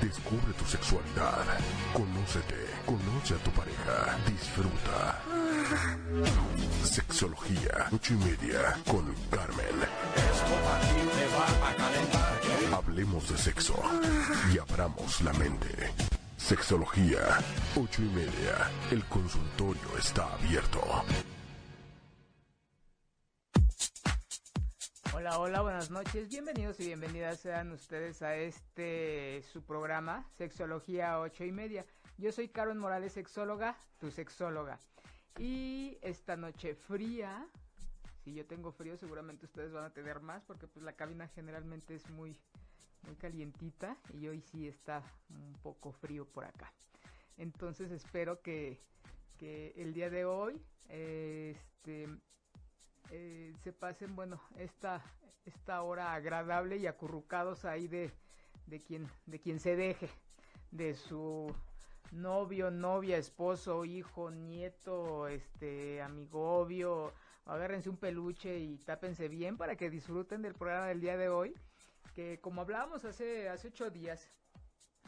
descubre tu sexualidad, conócete, conoce a tu pareja, disfruta. Sexología, ocho y media, con Carmen. Hablemos de sexo y abramos la mente. Sexología, ocho y media. El consultorio está abierto. Hola, hola, buenas noches. Bienvenidos y bienvenidas sean ustedes a este su programa, Sexología ocho y media. Yo soy Carmen Morales, sexóloga, tu sexóloga. Y esta noche fría, si yo tengo frío, seguramente ustedes van a tener más, porque pues la cabina generalmente es muy, muy calientita y hoy sí está un poco frío por acá. Entonces espero que, que el día de hoy este, eh, se pasen, bueno, esta, esta hora agradable y acurrucados ahí de, de, quien, de quien se deje, de su novio, novia, esposo, hijo, nieto, este, amigo obvio, agárrense un peluche y tápense bien para que disfruten del programa del día de hoy, que como hablábamos hace, hace ocho días,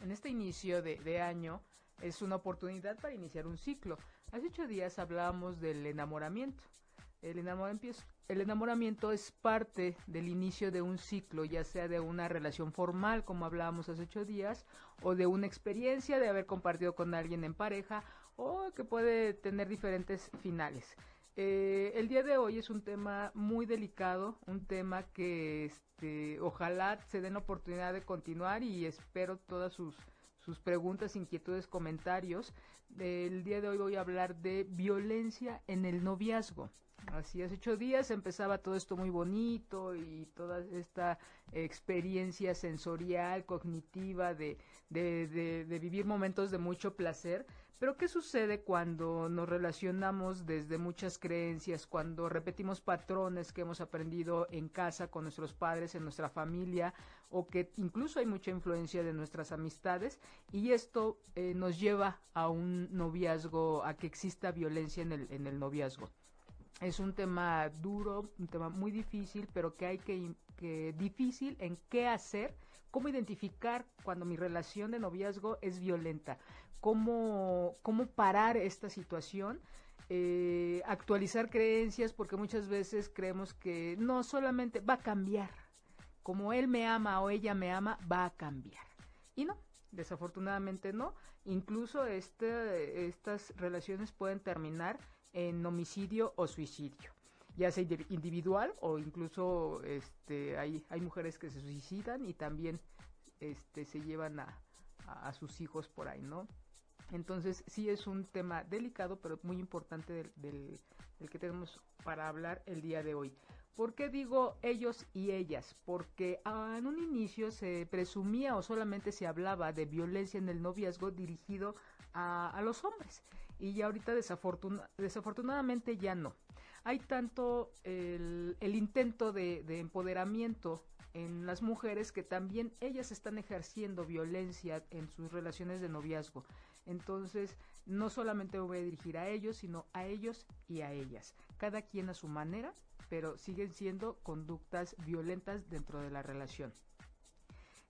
en este inicio de, de año es una oportunidad para iniciar un ciclo. Hace ocho días hablábamos del enamoramiento. El enamoramiento, es parte del inicio de un ciclo, ya sea de una relación formal, como hablábamos hace ocho días, o de una experiencia de haber compartido con alguien en pareja, o que puede tener diferentes finales. Eh, el día de hoy es un tema muy delicado, un tema que este, ojalá se den la oportunidad de continuar y espero todas sus, sus preguntas, inquietudes, comentarios. El día de hoy voy a hablar de violencia en el noviazgo. Así hace ocho días empezaba todo esto muy bonito y toda esta experiencia sensorial, cognitiva de, de, de, de, vivir momentos de mucho placer. Pero ¿qué sucede cuando nos relacionamos desde muchas creencias, cuando repetimos patrones que hemos aprendido en casa con nuestros padres, en nuestra familia, o que incluso hay mucha influencia de nuestras amistades? Y esto eh, nos lleva a un noviazgo, a que exista violencia en el, en el noviazgo es un tema duro, un tema muy difícil, pero que hay que, difícil en qué hacer, cómo identificar cuando mi relación de noviazgo es violenta, cómo, cómo parar esta situación, eh, actualizar creencias, porque muchas veces creemos que no solamente va a cambiar, como él me ama o ella me ama, va a cambiar. Y no, desafortunadamente no. Incluso este, estas relaciones pueden terminar en homicidio o suicidio ya sea individual o incluso este hay hay mujeres que se suicidan y también este se llevan a, a, sus hijos por ahí no entonces sí es un tema delicado pero muy importante del, que tenemos para hablar el día de hoy. ¿Por qué digo ellos y ellas? Porque en un inicio se presumía o solamente se hablaba de violencia en el noviazgo dirigido a los hombres y ya ahorita desafortuna, desafortunadamente ya no. Hay tanto el, el intento de, de empoderamiento en las mujeres que también ellas están ejerciendo violencia en sus relaciones de noviazgo. Entonces, no solamente me voy a dirigir a ellos, sino a ellos y a ellas. Cada quien a su manera, pero siguen siendo conductas violentas dentro de la relación.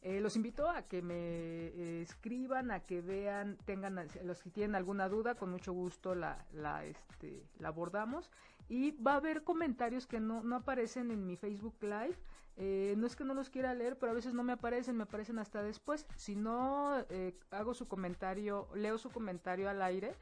Eh, los invito a que me eh, escriban, a que vean, tengan, los que tienen alguna duda, con mucho gusto la, la, este, la abordamos. Y va a haber comentarios que no, no aparecen en mi Facebook Live. Eh, no es que no los quiera leer, pero a veces no me aparecen, me aparecen hasta después. Si no, hago su comentario, leo su comentario al aire.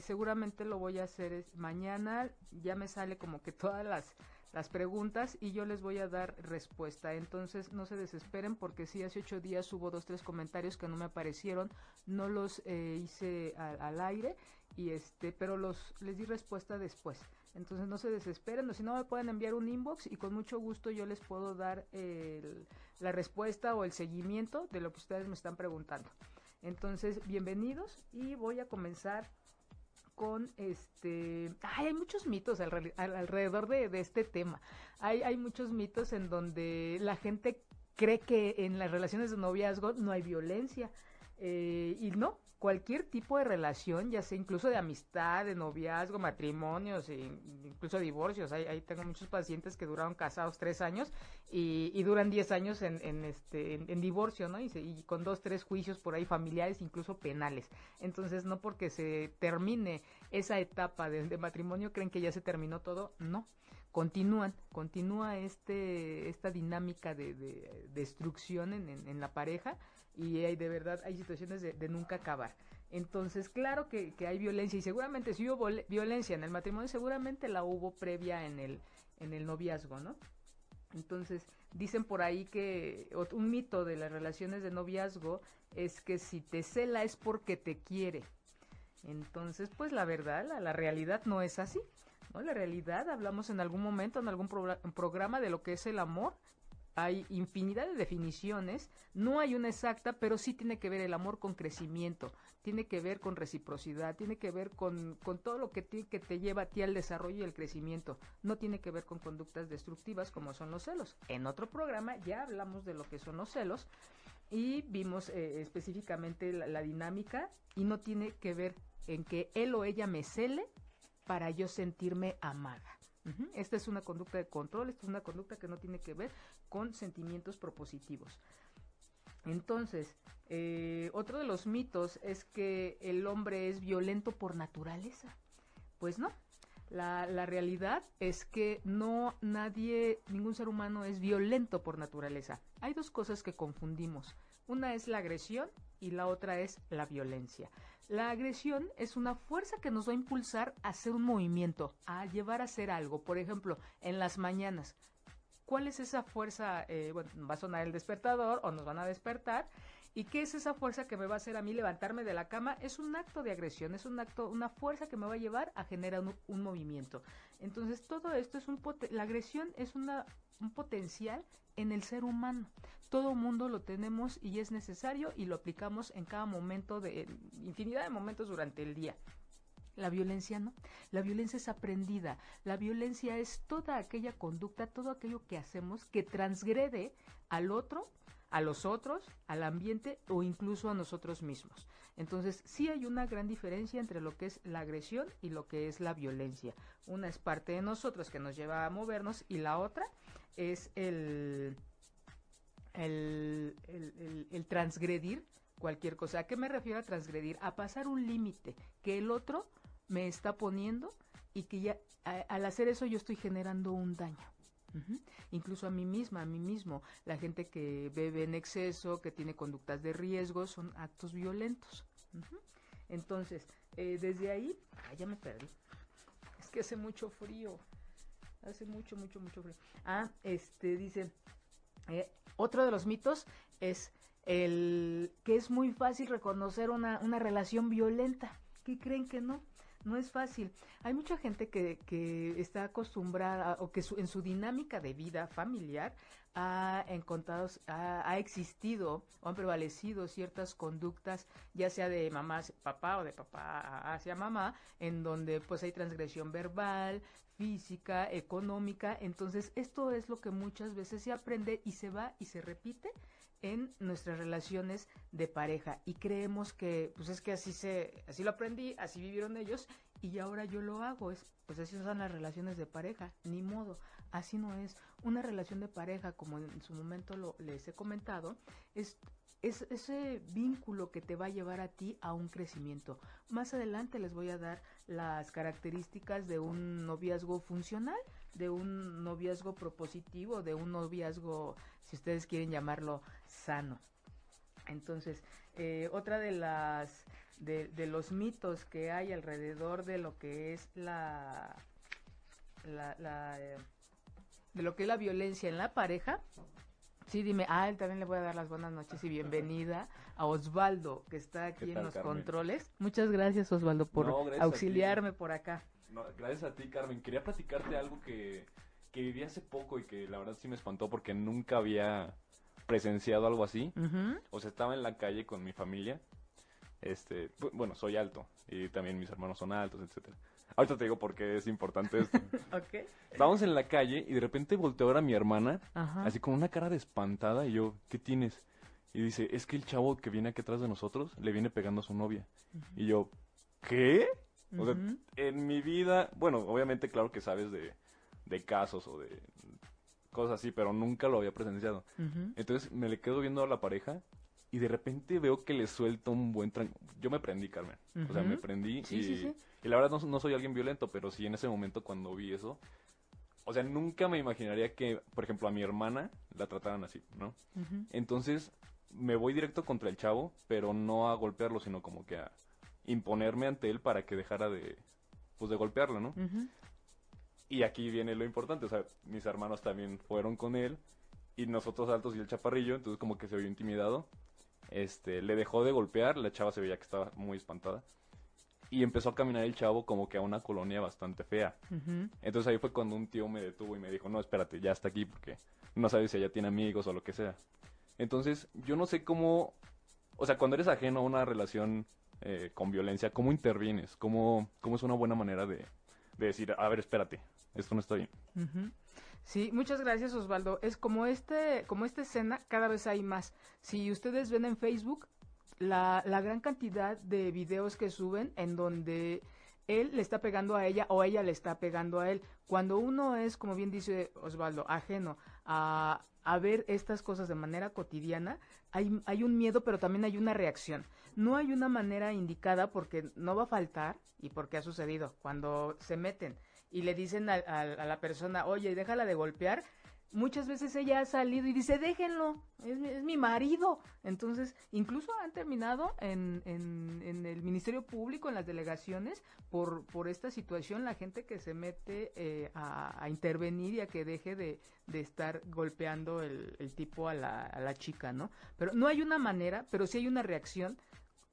Seguramente lo voy a hacer mañana. Ya me sale como que todas las, las preguntas y yo les voy a dar respuesta. Entonces no se desesperen porque si hace ocho días hubo dos, tres comentarios que no me aparecieron. No los eh, hice al aire y este, pero los les di respuesta después. Entonces no se desesperen, o si no me pueden enviar un inbox y con mucho gusto yo les puedo dar el, la respuesta o el seguimiento de lo que ustedes me están preguntando. Entonces, bienvenidos y voy a comenzar con este... Ay, hay muchos mitos alrededor de, de, este tema. Hay, hay muchos mitos en donde la gente cree que en las relaciones de noviazgo no hay violencia. Eh, y no, cualquier tipo de relación, ya sea incluso de amistad, de noviazgo, matrimonios, e incluso divorcios. Ahí, tengo muchos pacientes que duraron casados tres años y, duran diez años en, este, en, divorcio, ¿no? Y, con dos, tres juicios por ahí familiares, incluso penales. Entonces, no porque se termine esa etapa de, matrimonio, creen que ya se terminó todo, no. Continúan, continúa este, esta dinámica de, destrucción en la pareja y hay de verdad hay situaciones de, nunca acabar. Entonces, claro que, hay violencia y seguramente si hubo violencia en el matrimonio, seguramente la hubo previa en el, en el noviazgo, ¿no? Entonces, dicen por ahí que un mito de las relaciones de noviazgo es que si te cela es porque te quiere. Entonces, pues la verdad, la, realidad no es así. ¿no? La realidad, hablamos en algún momento, en algún programa de lo que es el amor, hay infinidad de definiciones, no hay una exacta, pero sí tiene que ver el amor con crecimiento, tiene que ver con reciprocidad, tiene que ver con, con todo lo que, que te lleva a ti al desarrollo y el crecimiento, no tiene que ver con conductas destructivas como son los celos. En otro programa ya hablamos de lo que son los celos y vimos eh, específicamente la dinámica y no tiene que ver en que él o ella me cele para yo sentirme amada. Esta es una conducta de control, esta es una conducta que no tiene que ver con sentimientos propositivos. Entonces, eh, otro de los mitos es que el hombre es violento por naturaleza. Pues no. La, la, realidad es que no nadie, ningún ser humano es violento por naturaleza. Hay dos cosas que confundimos. Una es la agresión y la otra es la violencia. La agresión es una fuerza que nos va a impulsar a hacer un movimiento, a llevar a hacer algo. Por ejemplo, en las mañanas. ¿Cuál es esa fuerza? Eh, bueno, va a sonar el despertador o nos van a despertar. ¿Y qué es esa fuerza que me va a hacer a mí levantarme de la cama? Es un acto de agresión, es un acto, una fuerza que me va a llevar a generar un, movimiento. Entonces, todo esto es un la agresión es una, un potencial en el ser humano. Todo mundo lo tenemos y es necesario y lo aplicamos en cada momento de infinidad de momentos durante el día. La violencia no. La violencia es aprendida. La violencia es toda aquella conducta, todo aquello que hacemos que transgrede al otro, a los otros, al ambiente o incluso a nosotros mismos. Entonces, sí hay una gran diferencia entre lo que es la agresión y lo que es la violencia. Una es parte de nosotros que nos lleva a movernos y la otra es el, transgredir cualquier cosa. ¿A qué me refiero a transgredir? A pasar un límite que el otro me está poniendo y que ya al hacer eso yo estoy generando un daño. Incluso a mí misma, a mí mismo. La gente que bebe en exceso, que tiene conductas de riesgo, son actos violentos. Entonces, eh, desde ahí, ya me perdí. Es que hace mucho frío. Hace mucho, mucho, mucho frío. Ah, este dice, eh, otro de los mitos es el que es muy fácil reconocer una, una relación violenta. ¿Qué creen que no? No es fácil. Hay mucha gente que, que está acostumbrada o que en su dinámica de vida familiar ha encontrado, ha, existido o han prevalecido ciertas conductas, ya sea de mamá hacia papá o de papá hacia mamá, en donde pues hay transgresión verbal, física, económica. Entonces, esto es lo que muchas veces se aprende y se va y se repite en nuestras relaciones de pareja y creemos que pues es que así se así lo aprendí, así vivieron ellos y ahora yo lo hago, es pues así son las relaciones de pareja, ni modo, así no es. Una relación de pareja, como en su momento lo, les he comentado, es es ese vínculo que te va a llevar a ti a un crecimiento. Más adelante les voy a dar las características de un noviazgo funcional, de un noviazgo propositivo, de un noviazgo, si ustedes quieren llamarlo, sano. Entonces, eh, otra de las de, los mitos que hay alrededor de lo que es la, la, eh, de lo que es la violencia en la pareja Sí, dime, ah, él también le voy a dar las buenas noches y bienvenida a Osvaldo, que está aquí en los controles. Muchas gracias, Osvaldo, por auxiliarme por acá. gracias a ti, Carmen. Quería platicarte algo que, que viví hace poco y que la verdad sí me espantó porque nunca había presenciado algo así. O sea, estaba en la calle con mi familia Este, bu- bueno, soy alto y también mis hermanos son altos, etcétera. Ahorita te digo por qué es importante esto. Ok. Estábamos en la calle y de repente volteó a ver a mi hermana, Ajá. así con una cara de espantada, y yo, ¿qué tienes? Y dice, es que el chavo que viene aquí atrás de nosotros le viene pegando a su novia. Y yo, ¿qué? O sea, en mi vida, bueno, obviamente claro que sabes de, de casos o de cosas así, pero nunca lo había presenciado. Entonces me le quedo viendo a la pareja y de repente veo que le suelta un buen tran... Yo me prendí, Carmen. O sea, me prendí Sí, y, sí, sí. y la verdad no, no soy alguien violento, pero sí en ese momento cuando vi eso, o sea, nunca me imaginaría que, por ejemplo, a mi hermana la trataran así, ¿no? Entonces me voy directo contra el chavo, pero no a golpearlo, sino como que a imponerme ante él para que dejara de, pues, de golpearlo, ¿no? Ujú. Y aquí viene lo importante, o sea, mis hermanos también fueron con él y nosotros altos y el chaparrillo, entonces como que se vio intimidado. Este, le dejó de golpear, la chava se veía que estaba muy espantada. Y empezó a caminar el chavo como que a una colonia bastante fea. Entonces ahí fue cuando un tío me detuvo y me dijo, no, espérate, ya está aquí porque no sabes si ella tiene amigos o lo que sea. Entonces yo no sé cómo, o sea, cuando eres ajeno a una relación eh, con violencia, ¿cómo intervienes? ¿Cómo, ¿Cómo es una buena manera de, de decir, a ver, espérate, esto no está bien? Sí, muchas gracias Osvaldo. Es como este, como esta escena, cada vez hay más. Si ustedes ven en Facebook, la, la gran cantidad de videos que suben en donde él le está pegando a ella o ella le está pegando a él. Cuando uno es, como bien dice Osvaldo, ajeno a, ver estas cosas de manera cotidiana, hay un miedo, pero también hay una reacción. No hay una manera indicada porque no va a faltar y porque ha sucedido. Cuando se meten y le dicen a, a- a la persona, oye, déjala de golpear, muchas veces ella ha salido y dice, déjenlo, es, mi- es mi marido. Entonces, incluso han terminado en, en, en el Ministerio Público, en las delegaciones, por, esta situación, la gente que se mete eh, a, intervenir y a que deje de, estar golpeando el, tipo a la, chica, ¿no? Pero no hay una manera, pero sí hay una reacción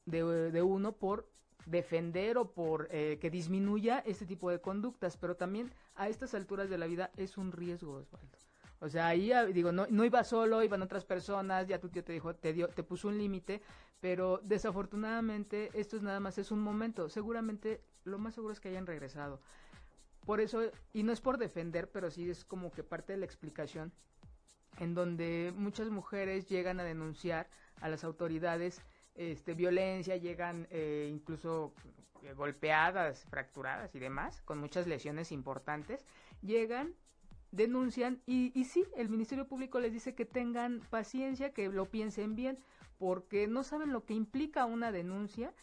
de uno por defender o por eh, que disminuya este tipo de conductas, pero también a estas alturas de la vida es un riesgo, Osvaldo. O sea, ahí ah, digo, no, no iba solo, iban otras personas, ya tu tío te dijo, te dio, te puso un límite, pero desafortunadamente esto es nada más es un momento. Seguramente lo más seguro es que hayan regresado. Por eso, y no es por defender, pero sí es como que parte de la explicación, en donde muchas mujeres llegan a denunciar a las autoridades este, violencia, llegan eh, incluso eh, golpeadas, fracturadas y demás, con muchas lesiones importantes, llegan, denuncian y, y sí, el Ministerio Público les dice que tengan paciencia, que lo piensen bien, porque no saben lo que implica una denuncia,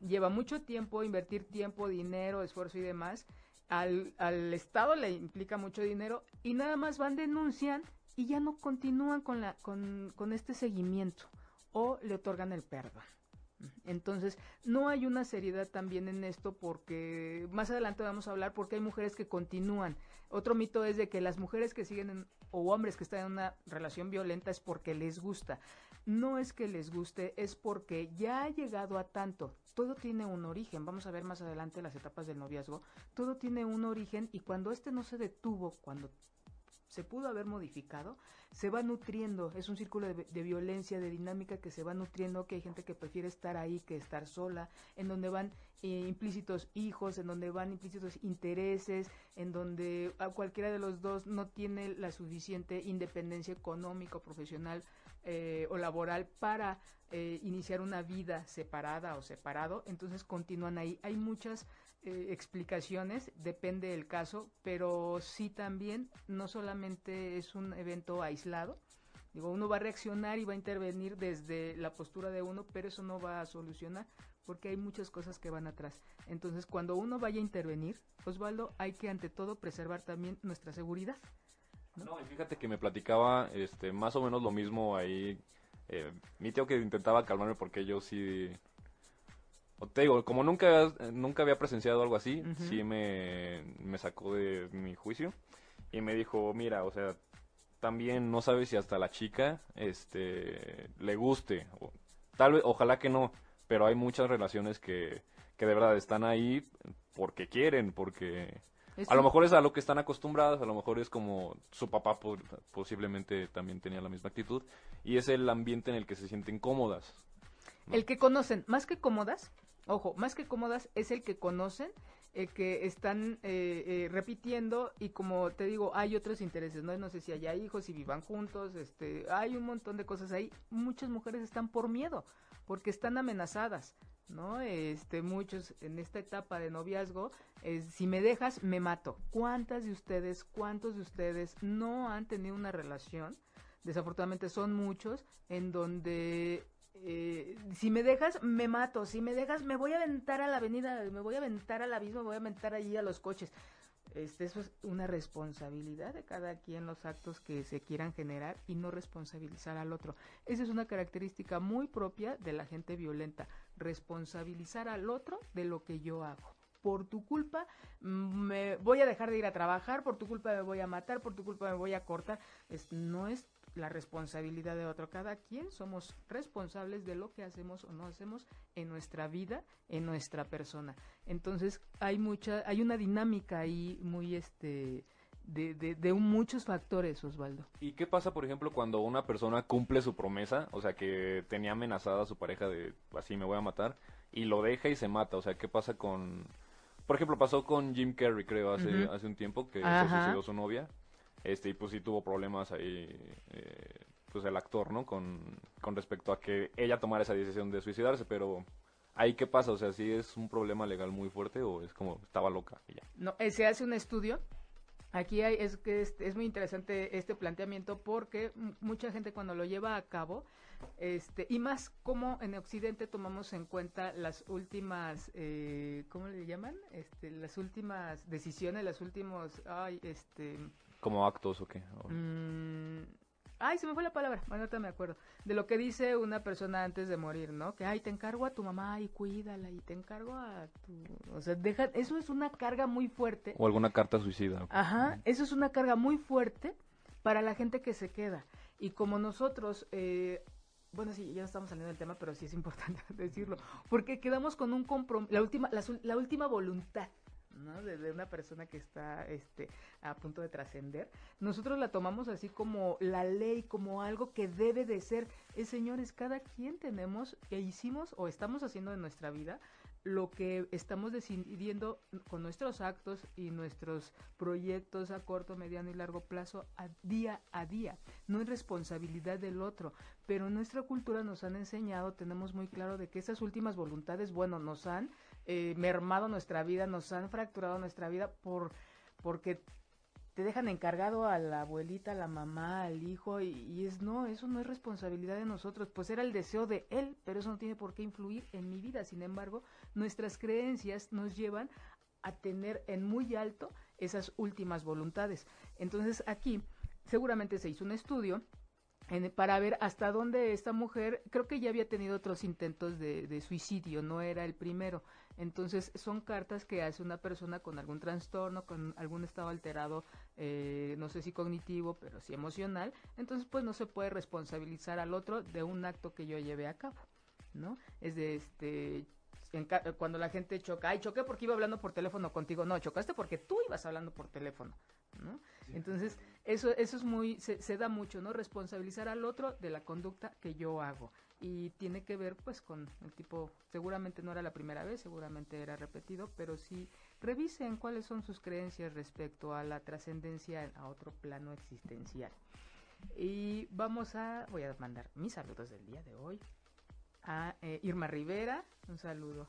lleva mucho tiempo, invertir tiempo, dinero, esfuerzo y demás, al, al Estado le implica mucho dinero y nada más van, denuncian y ya no continúan con, la, con, con este seguimiento o le otorgan el perdón. Entonces, no hay una seriedad también en esto porque más adelante vamos a hablar porque hay mujeres que continúan. Otro mito es de que las mujeres que siguen en- o hombres que están en una relación violenta es porque les gusta. No es que les guste, es porque ya ha llegado a tanto. Todo tiene un origen. Vamos a ver más adelante las etapas del noviazgo. Todo tiene un origen y cuando este no se detuvo, cuando se pudo haber modificado, se va nutriendo, es un círculo de, violencia, de dinámica que se va nutriendo, que hay gente que prefiere estar ahí que estar sola, en donde van eh, implícitos hijos, en donde van implícitos intereses, en donde a cualquiera de los dos no tiene la suficiente independencia económica, o profesional eh, o laboral para eh, iniciar una vida separada o separado, entonces continúan ahí. Hay muchas eh, explicaciones, depende del caso, pero sí también no solamente es un evento aislado. Digo, uno va a reaccionar y va a intervenir desde la postura de uno, pero eso no va a solucionar porque hay muchas cosas que van atrás. Entonces, cuando uno vaya a intervenir, Osvaldo, hay que ante todo preservar también nuestra seguridad. No, y fíjate que me platicaba este, más o menos lo mismo ahí. eh, mi tío que intentaba calmarme porque yo sí... o te digo, como nunca, nunca había presenciado algo así, sí me, me sacó de mi juicio y me dijo, mira, o sea, también no sabes si hasta la chica este, le guste. o- tal vez, ojalá que no, pero hay muchas relaciones que, que de verdad están ahí porque quieren, porque... Es A lo mejor es a lo que están acostumbradas, a lo mejor es como su papá po- posiblemente también tenía la misma actitud y es el ambiente en el que se sienten cómodas. ¿no? El que conocen, más que cómodas, ojo, más que cómodas es el que conocen, el que están eh, eh, repitiendo y como te digo, hay otros intereses, ¿no? No sé si haya hijos y vivan juntos, este, hay un montón de cosas ahí. Muchas mujeres están por miedo, porque están amenazadas, ¿no? Este, muchos en esta etapa de noviazgo, es, si me dejas, me mato. ¿Cuántas de ustedes, cuántos de ustedes no han tenido una relación? Desafortunadamente son muchos en donde eh, si me dejas, me mato. Si me dejas, me voy a aventar a la avenida, me voy a aventar al abismo, me voy a aventar allí a los coches. Este, eso es una responsabilidad de cada quien los actos que se quieran generar y no responsabilizar al otro. Esa es una característica muy propia de la gente violenta, responsabilizar al otro de lo que yo hago. Por tu culpa me voy a dejar de ir a trabajar, por tu culpa me voy a matar, por tu culpa me voy a cortar. Es, no es la responsabilidad de otro. Cada quien somos responsables de lo que hacemos o no hacemos en nuestra vida, en nuestra persona. Entonces hay mucha, hay una dinámica ahí muy este de, de, de muchos factores, Osvaldo. ¿Y qué pasa, por ejemplo, cuando una persona cumple su promesa? O sea, que tenía amenazada a su pareja de así me voy a matar y lo deja y se mata. O sea, ¿qué pasa con... Por ejemplo, pasó con Jim Carrey, creo, hace, hace un tiempo que se Ajá. suicidó su novia. Este, y pues sí tuvo problemas ahí, eh, pues el actor, ¿no? Con, con respecto a que ella tomara esa decisión de suicidarse, pero ahí qué pasa, o sea, si es un problema legal muy fuerte o es como estaba loca y ya. No, eh, se hace un estudio. Aquí hay, es que es, es muy interesante este planteamiento porque mucha gente cuando lo lleva a cabo, este, y más como en Occidente tomamos en cuenta las últimas, eh, ¿cómo le llaman? Este, las últimas decisiones, las últimos, ay, este, Como actos o qué. o- Mm, ay, se me fue la palabra, bueno, ahorita me acuerdo. De lo que dice una persona antes de morir, ¿no? Que, ay, te encargo a tu mamá y cuídala y te encargo a tu... O sea, deja, eso es una carga muy fuerte. O alguna carta suicida. Ajá, eso es una carga muy fuerte para la gente que se queda. Y como nosotros, eh, bueno, sí, ya no estamos saliendo del tema, pero sí es importante decirlo, porque quedamos con un compromiso, la última, la, la última voluntad. ¿No? De, de una persona que está este, a punto de trascender, nosotros la tomamos así como la ley, como algo que debe de ser. Eh, señores, cada quien tenemos e hicimos o estamos haciendo en nuestra vida lo que estamos decidiendo con nuestros actos y nuestros proyectos a corto, mediano y largo plazo a día a día. No es responsabilidad del otro, pero en nuestra cultura nos han enseñado, tenemos muy claro de que esas últimas voluntades, bueno, nos han eh, mermado nuestra vida, nos han fracturado nuestra vida por porque te dejan encargado a la abuelita, a la mamá, al hijo, y, y es no, eso no es responsabilidad de nosotros, pues era el deseo de él, pero eso no tiene por qué influir en mi vida. Sin embargo, nuestras creencias nos llevan a tener en muy alto esas últimas voluntades. Entonces aquí seguramente se hizo un estudio en- para ver hasta dónde esta mujer, creo que ya había tenido otros intentos de, de suicidio, no era el primero. Entonces son cartas que hace una persona con algún trastorno, con algún estado alterado, eh, no sé si cognitivo, pero sí emocional. Entonces pues no se puede responsabilizar al otro de un acto que yo llevé a cabo, ¿no? Es de este cuando la gente choca, ay, choqué porque iba hablando por teléfono contigo. No, chocaste porque tú ibas hablando por teléfono, ¿no? Entonces, eso, eso es muy, se, se da mucho, ¿no? Responsabilizar al otro de la conducta que yo hago. Y tiene que ver, pues, con el tipo, seguramente no era la primera vez, seguramente era repetido, pero sí revisen cuáles son sus creencias respecto a la trascendencia a otro plano existencial. Y vamos a, voy a mandar mis saludos del día de hoy a eh, Irma Rivera, un saludo.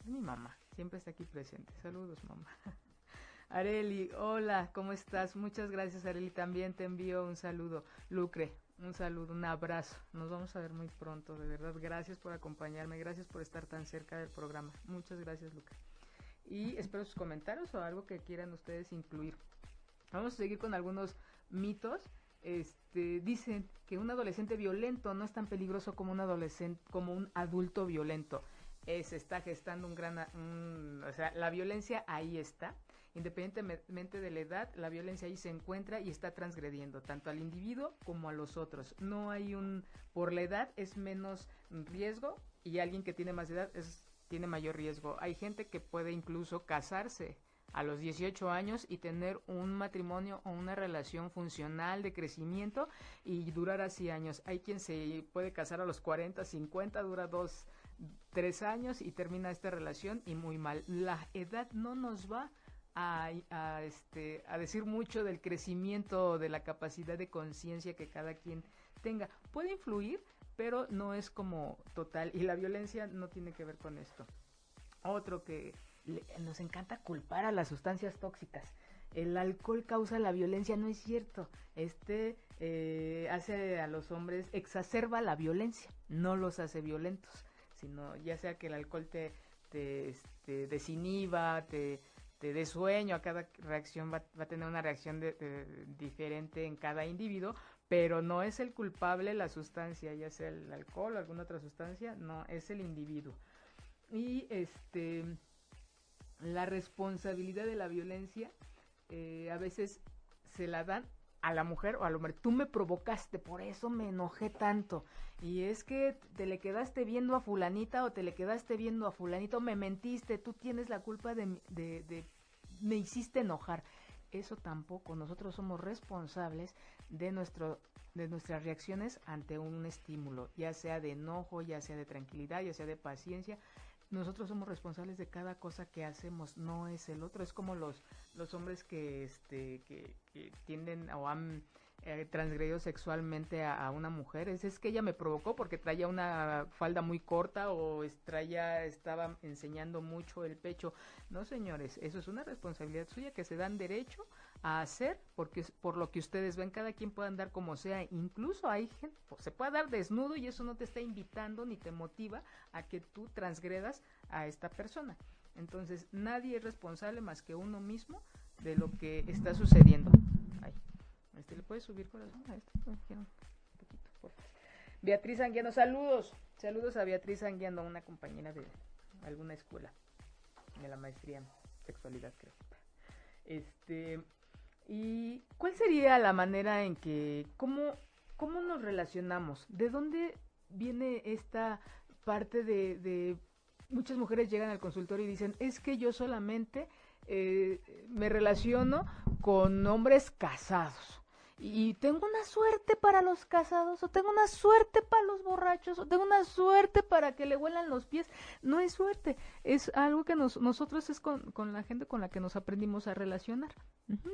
Es mi mamá, siempre está aquí presente. Saludos, mamá. Areli, hola, ¿cómo estás? Muchas gracias, Areli. También te envío un saludo. Lucre, un saludo, un abrazo. Nos vamos a ver muy pronto, de verdad. Gracias por acompañarme, gracias por estar tan cerca del programa. Muchas gracias, Lucre. Y espero sus comentarios o algo que quieran ustedes incluir. Vamos a seguir con algunos mitos. Este, dicen que un adolescente violento no es tan peligroso como un adolescente, como un adulto violento. Eh, se está gestando un gran, un- o sea, la violencia ahí está. Independientemente de la edad, la violencia ahí se encuentra y está transgrediendo tanto al individuo como a los otros. No hay un, por la edad es menos riesgo y alguien que tiene más edad es, tiene mayor riesgo. Hay gente que puede incluso casarse a los 18 años y tener un matrimonio o una relación funcional de crecimiento y durar así años. Hay quien se puede casar a los 40, 50, dura dos, tres años y termina esta relación y muy mal. La edad no nos va a, a, este, a decir mucho del crecimiento, de la capacidad de conciencia que cada quien tenga. Puede influir, pero no es como total y la violencia no tiene que ver con esto. Otro que nos encanta culpar a las sustancias tóxicas. El alcohol causa la violencia, no es cierto. Este eh, hace a los hombres, exacerba la violencia, no los hace violentos, sino ya sea que el alcohol te, te, este, desinhiba, te, te dé sueño, a cada reacción va, a tener una reacción diferente en cada individuo, pero no es el culpable la sustancia, ya sea el alcohol o alguna otra sustancia, no, es el individuo. Y este la responsabilidad de la violencia eh, a veces se la dan a la mujer o al hombre. Tú me provocaste, por eso me enojé tanto. Y es que te le quedaste viendo a fulanita o te le quedaste viendo a fulanito, me mentiste, tú tienes la culpa de, de, de me hiciste enojar. Eso tampoco, nosotros somos responsables de, nuestro, de nuestras reacciones ante un estímulo, ya sea de enojo, ya sea de tranquilidad, ya sea de paciencia nosotros somos responsables de cada cosa que hacemos, no es el otro. Es como los, los hombres que, este, que, que tienden o han eh, transgredido sexualmente a, una mujer. Es, es que ella me provocó porque traía una falda muy corta o traía, estaba enseñando mucho el pecho. No, señores, eso es una responsabilidad suya que se dan derecho a hacer porque por lo que ustedes ven cada quien puede andar como sea incluso hay gente se puede dar desnudo y eso no te está invitando ni te motiva a que tú transgredas a esta persona. Entonces nadie es responsable más que uno mismo de lo que está sucediendo. Este le puede subir corazón a este poquito Beatriz Anguiano saludos. Saludos a Beatriz Anguiano una compañera de alguna escuela de la maestría en sexualidad creo. Este ¿Y cuál sería la manera en que, cómo, cómo nos relacionamos? ¿De dónde viene esta parte de, muchas mujeres llegan al consultorio y dicen, es que yo solamente eh, me relaciono con hombres casados? Y tengo una suerte para los casados, o tengo una suerte para los borrachos, o tengo una suerte para que le huelan los pies. No es suerte, es algo que nos, nosotros es con, con la gente con la que nos aprendimos a relacionar.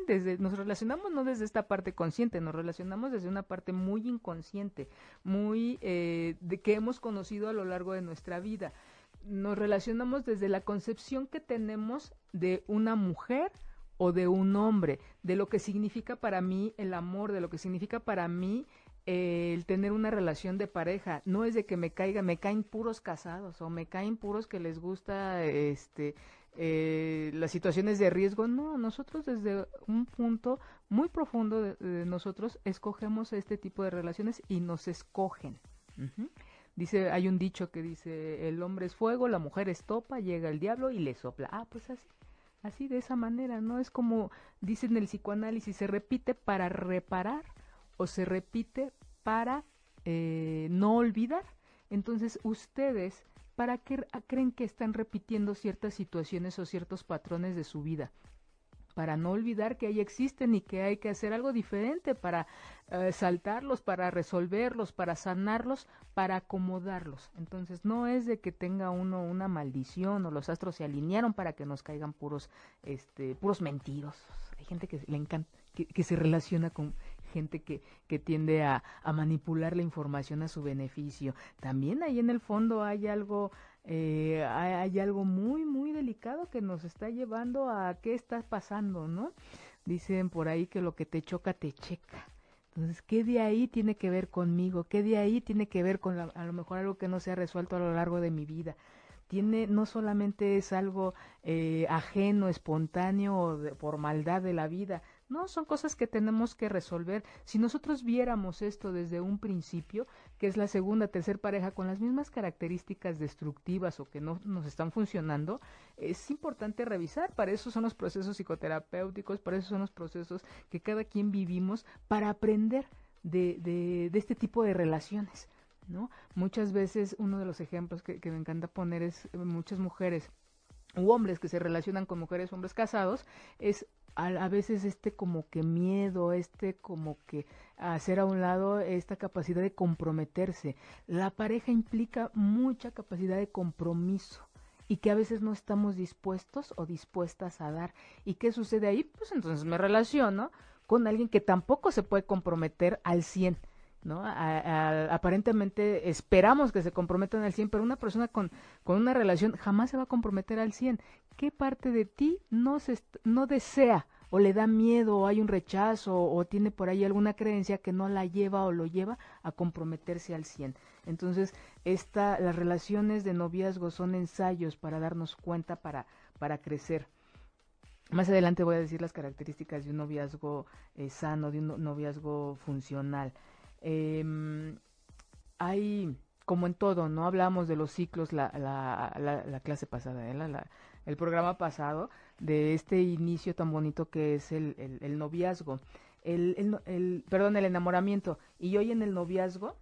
Desde, nos relacionamos no desde esta parte consciente, nos relacionamos desde una parte muy inconsciente, muy eh, de que hemos conocido a lo largo de nuestra vida. Nos relacionamos desde la concepción que tenemos de una mujer, o de un hombre, de lo que significa para mí el amor, de lo que significa para mí eh, el tener una relación de pareja. No es de que me caiga, me caen puros casados o me caen puros que les gusta este eh, las situaciones de riesgo. No, nosotros desde un punto muy profundo de, nosotros escogemos este tipo de relaciones y nos escogen. Dice, hay un dicho que dice, el hombre es fuego, la mujer es topa, llega el diablo y le sopla. Ah, pues así así de esa manera, ¿no? Es como dicen el psicoanálisis, se repite para reparar o se repite para eh, no olvidar. Entonces, ustedes, ¿para qué creen que están repitiendo ciertas situaciones o ciertos patrones de su vida? para no olvidar que ahí existen y que hay que hacer algo diferente para eh, saltarlos, para resolverlos, para sanarlos, para acomodarlos. Entonces no es de que tenga uno una maldición o los astros se alinearon para que nos caigan puros, este, puros mentirosos. Hay gente que le encanta, que, se relaciona con gente que, que tiende a, a, manipular la información a su beneficio. También ahí en el fondo hay algo eh, hay, algo muy, muy delicado que nos está llevando a qué está pasando, ¿no? Dicen por ahí que lo que te choca te checa. Entonces, ¿qué de ahí tiene que ver conmigo? ¿Qué de ahí tiene que ver con a lo mejor algo que no se ha resuelto a lo largo de mi vida? Tiene, no solamente es algo eh, ajeno, espontáneo o por maldad de la vida, no, son cosas que tenemos que resolver. Si nosotros viéramos esto desde un principio, que es la segunda, tercera pareja con las mismas características destructivas o que no nos están funcionando, es importante revisar. Para eso son los procesos psicoterapéuticos, para eso son los procesos que cada quien vivimos para aprender de, de, de este tipo de relaciones. ¿no? Muchas veces uno de los ejemplos que, me encanta poner es muchas mujeres u hombres que se relacionan con mujeres, hombres casados, es a, veces este como que miedo, este como que hacer a un lado esta capacidad de comprometerse. La pareja implica mucha capacidad de compromiso y que a veces no estamos dispuestos o dispuestas a dar. ¿Y qué sucede ahí? Pues entonces me relaciono con alguien que tampoco se puede comprometer al 100. ¿no? aparentemente esperamos que se comprometan al 100, pero una persona con, con una relación jamás se va a comprometer al 100. ¿Qué parte de ti no, se, no desea o le da miedo o hay un rechazo o tiene por ahí alguna creencia que no la lleva o lo lleva a comprometerse al 100? Entonces, esta, las relaciones de noviazgo son ensayos para darnos cuenta, para, para crecer. Más adelante voy a decir las características de un noviazgo eh, sano, de un noviazgo funcional. Eh, hay, como en todo, ¿no? Hablamos de los ciclos la, la, la, clase pasada, ¿eh? la, el programa pasado, de este inicio tan bonito que es el, el, noviazgo, el, el, perdón, el enamoramiento. Y hoy en el noviazgo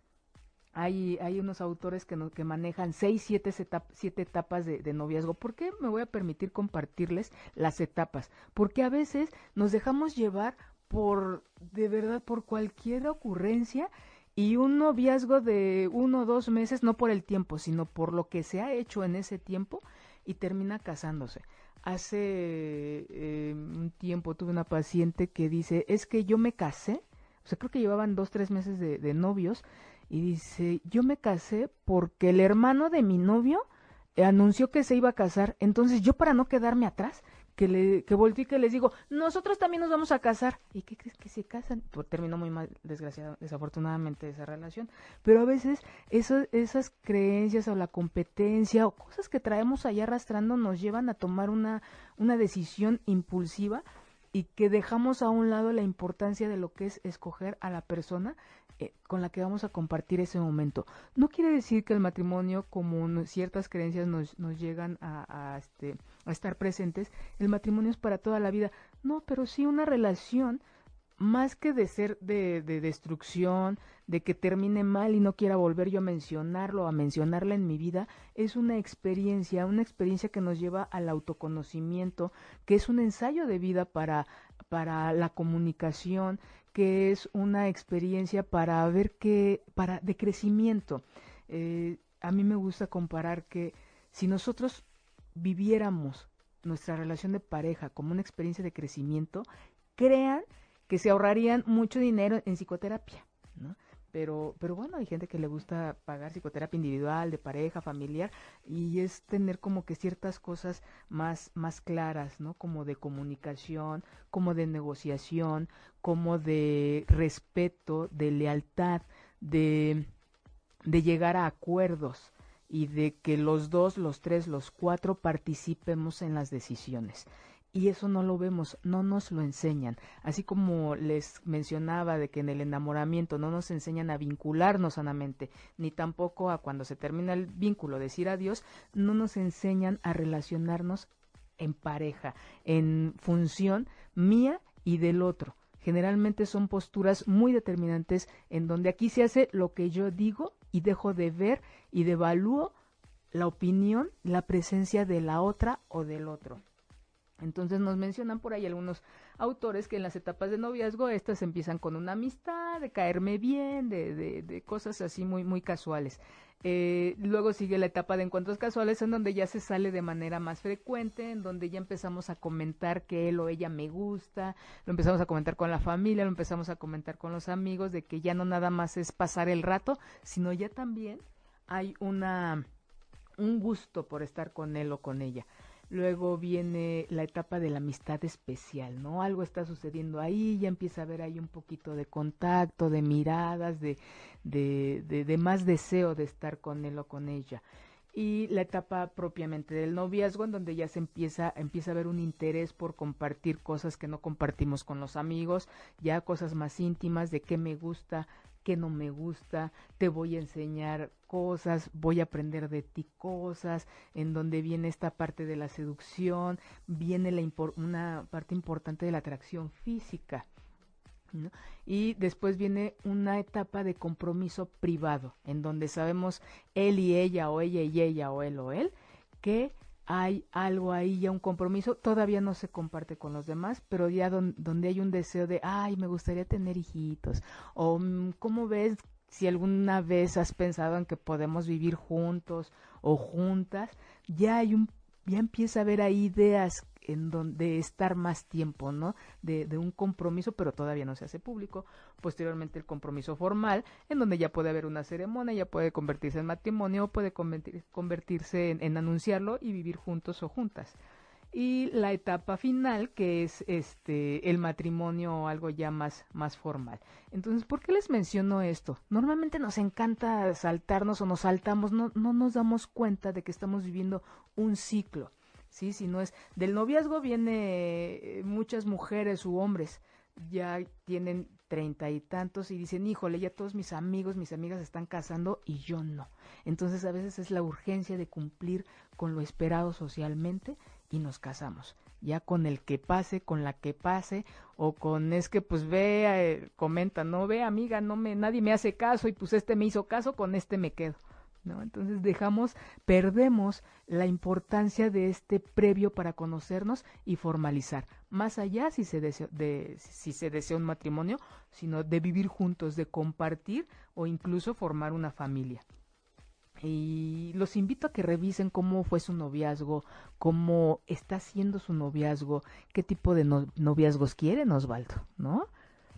hay, hay unos autores que, no, que manejan seis, siete, siete etapas de, de, noviazgo. ¿Por qué me voy a permitir compartirles las etapas? Porque a veces nos dejamos llevar por, de verdad, por cualquier ocurrencia y un noviazgo de uno o dos meses, no por el tiempo, sino por lo que se ha hecho en ese tiempo y termina casándose. Hace eh, un tiempo tuve una paciente que dice, es que yo me casé, o sea, creo que llevaban dos, tres meses de, de novios, y dice, yo me casé porque el hermano de mi novio anunció que se iba a casar, entonces yo para no quedarme atrás, que le que volví que les digo, nosotros también nos vamos a casar. ¿Y qué crees que se casan? Pues terminó muy mal, desgraciado, desafortunadamente esa relación. Pero a veces esas creencias o la competencia o cosas que traemos allá arrastrando nos llevan a tomar una, una decisión impulsiva y que dejamos a un lado la importancia de lo que es escoger a la persona eh, con la que vamos a compartir ese momento. No quiere decir que el matrimonio, como ciertas creencias nos, nos llegan a, este, a estar presentes, el matrimonio es para toda la vida. No, pero sí una relación más que de ser de, de, destrucción, de que termine mal y no quiera volver yo a mencionarlo, a mencionarla en mi vida, es una experiencia, una experiencia que nos lleva al autoconocimiento, que es un ensayo de vida para, para la comunicación, que es una experiencia para ver qué, para, de crecimiento. Eh, a mí me gusta comparar que si nosotros viviéramos nuestra relación de pareja como una experiencia de crecimiento, crean que se ahorrarían mucho dinero en psicoterapia, ¿no? Pero, pero bueno, hay gente que le gusta pagar psicoterapia individual, de pareja, familiar, y es tener como que ciertas cosas más, más claras, ¿no? Como de comunicación, como de negociación, como de respeto, de lealtad, de, de llegar a acuerdos y de que los dos, los tres, los cuatro participemos en las decisiones y eso no lo vemos, no nos lo enseñan. Así como les mencionaba de que en el enamoramiento no nos enseñan a vincularnos sanamente, ni tampoco a cuando se termina el vínculo decir adiós, no nos enseñan a relacionarnos en pareja, en función mía y del otro. Generalmente son posturas muy determinantes en donde aquí se hace lo que yo digo y dejo de ver y devalúo la opinión, la presencia de la otra o del otro. Entonces nos mencionan por ahí algunos autores que en las etapas de noviazgo estas empiezan con una amistad, de caerme bien, de, de, de cosas así muy, muy casuales. Eh, luego sigue la etapa de encuentros casuales en donde ya se sale de manera más frecuente, en donde ya empezamos a comentar que él o ella me gusta, lo empezamos a comentar con la familia, lo empezamos a comentar con los amigos, de que ya no nada más es pasar el rato, sino ya también hay una un gusto por estar con él o con ella. Luego viene la etapa de la amistad especial, ¿no? Algo está sucediendo ahí, ya empieza a haber ahí un poquito de contacto, de miradas, de, de, de, más deseo de estar con él o con ella y la etapa propiamente del noviazgo en donde ya se empieza empieza a haber un interés por compartir cosas que no compartimos con los amigos, ya cosas más íntimas de qué me gusta, que no me gusta, te voy a enseñar cosas, voy a aprender de ti cosas, en donde viene esta parte de la seducción, viene la una parte importante de la atracción física. Y después viene una etapa de compromiso privado, en donde sabemos él y ella, o ella y ella, o él o él, que hay algo ahí, ya un compromiso, todavía no se comparte con los demás, pero ya donde hay un deseo de, ay, me gustaría tener hijitos, o mm, ¿cómo ves si alguna vez has pensado en que podemos vivir juntos o juntas? Ya hay un, ya empieza a haber ahí ideas en donde estar más tiempo, ¿no? De, de, un compromiso, pero todavía no se hace público. Posteriormente el compromiso formal, en donde ya puede haber una ceremonia, ya puede convertirse en matrimonio, puede convertirse en, en anunciarlo y vivir juntos o juntas y la etapa final que es este el matrimonio o algo ya más más formal. Entonces, ¿por qué les menciono esto? Normalmente nos encanta saltarnos o nos saltamos, no, no nos damos cuenta de que estamos viviendo un ciclo. ¿sí? Si no es del noviazgo viene eh, muchas mujeres u hombres ya tienen treinta y tantos y dicen, híjole, ya todos mis amigos, mis amigas están casando y yo no. Entonces a veces es la urgencia de cumplir con lo esperado socialmente y nos casamos. Ya con el que pase, con la que pase, o con es que pues ve, eh, comenta, no ve amiga, no me, nadie me hace caso y pues este me hizo caso, con este me quedo. ¿no? Entonces dejamos, perdemos la importancia de este previo para conocernos y formalizar, más allá si se desea, de, si se desea un matrimonio, sino de vivir juntos, de compartir o incluso formar una familia. Y los invito a que revisen cómo fue su noviazgo, cómo está siendo su noviazgo, qué tipo de noviazgos quieren Osvaldo, ¿no?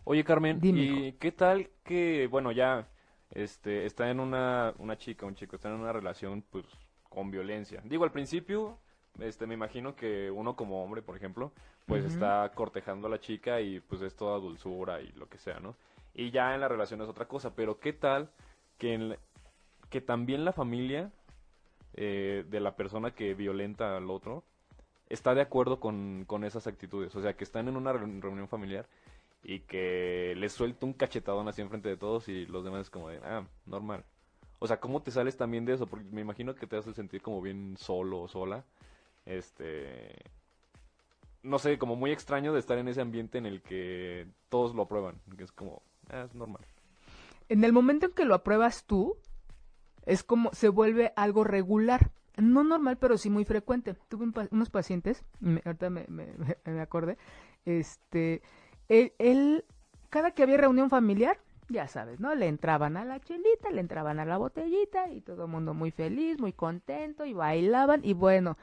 Oye Carmen, ¿y qué tal que, bueno, ya este, está en una, una chica, un chico, está en una relación, pues, con violencia. Digo, al principio, este, me imagino que uno como hombre, por ejemplo, pues está cortejando a la chica y pues es toda dulzura y lo que sea, ¿no? Y ya en la relación es otra cosa, pero ¿qué tal que, que también la familia eh, de la persona que violenta al otro está de acuerdo con, con esas actitudes? O sea, que están en una reunión familiar y que le suelta un cachetadón así enfrente de todos y los demás es como de, ah, normal. O sea, ¿cómo te sales también de eso? Porque me imagino que te hace sentir como bien solo o sola. Este. No sé, como muy extraño de estar en ese ambiente en el que todos lo aprueban. Que es como, ah, es normal. En el momento en que lo apruebas tú, es como se vuelve algo regular. No normal, pero sí muy frecuente. Tuve unos pacientes, ahorita me, me, me acordé, este, él, cada que había reunión familiar, ya sabes, ¿no? Le entraban a la chelita, le entraban a la botellita y todo el mundo muy feliz, muy contento y bailaban y bueno,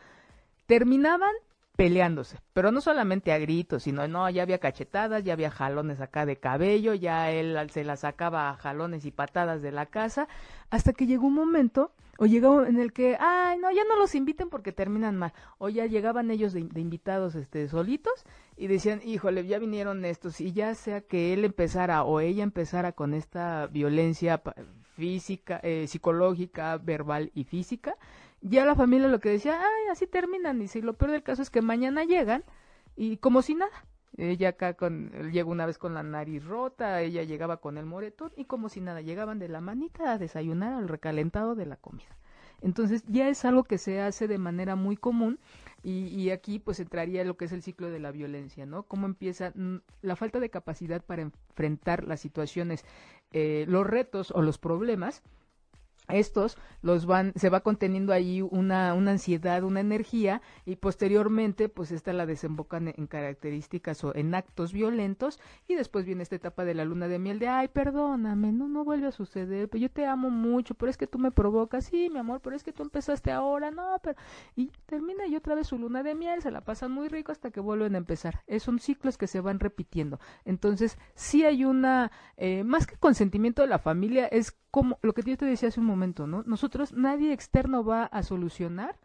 terminaban peleándose, pero no solamente a gritos, sino no, ya había cachetadas, ya había jalones acá de cabello, ya él se la sacaba a jalones y patadas de la casa, hasta que llegó un momento o llegó en el que, ay, no, ya no los inviten porque terminan mal. O ya llegaban ellos de, invitados este, solitos y decían, híjole, ya vinieron estos. Y ya sea que él empezara o ella empezara con esta violencia física, eh, psicológica, verbal y física, ya la familia lo que decía, ay, así terminan. Y si lo peor del caso es que mañana llegan y como si nada. Ella acá con, llegó una vez con la nariz rota, ella llegaba con el moretón y como si nada, llegaban de la manita a desayunar al recalentado de la comida. Entonces ya es algo que se hace de manera muy común y, y, aquí pues entraría lo que es el ciclo de la violencia, ¿no? Cómo empieza mm, la falta de capacidad para enfrentar las situaciones, eh, los retos o los problemas estos los van, se va conteniendo ahí una, una ansiedad, una energía, y posteriormente, pues esta la desembocan en características o en actos violentos, y después viene esta etapa de la luna de miel de ay, perdóname, no, no vuelve a suceder, pero yo te amo mucho, pero es que tú me provocas, sí, mi amor, pero es que tú empezaste ahora, no, pero, y termina y otra vez su luna de miel, se la pasan muy rico hasta que vuelven a empezar. Es, son ciclos que se van repitiendo. Entonces, sí hay una, eh, más que consentimiento de la familia, es como lo que yo te decía hace un momento, ¿no? Nosotros, nadie externo va a solucionar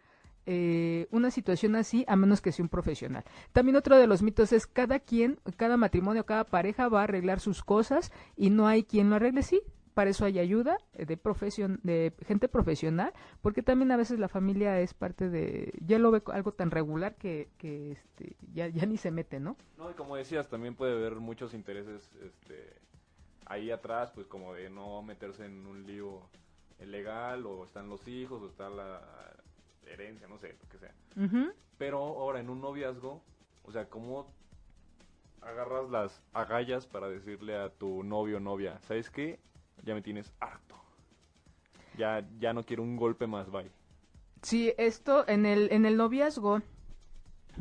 eh, una situación así a menos que sea un profesional. También otro de los mitos es cada quien, cada matrimonio, cada pareja va a arreglar sus cosas y no hay quien lo arregle, sí. Para eso hay ayuda de profesión, de gente profesional, porque también a veces la familia es parte de, ya lo ve algo tan regular que, que este, ya, ya ni se mete, ¿no? No, y como decías, también puede haber muchos intereses, este, ahí atrás, pues como de no meterse en un lío legal, o están los hijos, o está la herencia, no sé, lo que sea. Pero ahora en un noviazgo, o sea, ¿cómo agarras las agallas para decirle a tu novio o novia, ¿sabes qué? Ya me tienes harto. Ya, ya no quiero un golpe más, bye. Sí, esto en el, en el noviazgo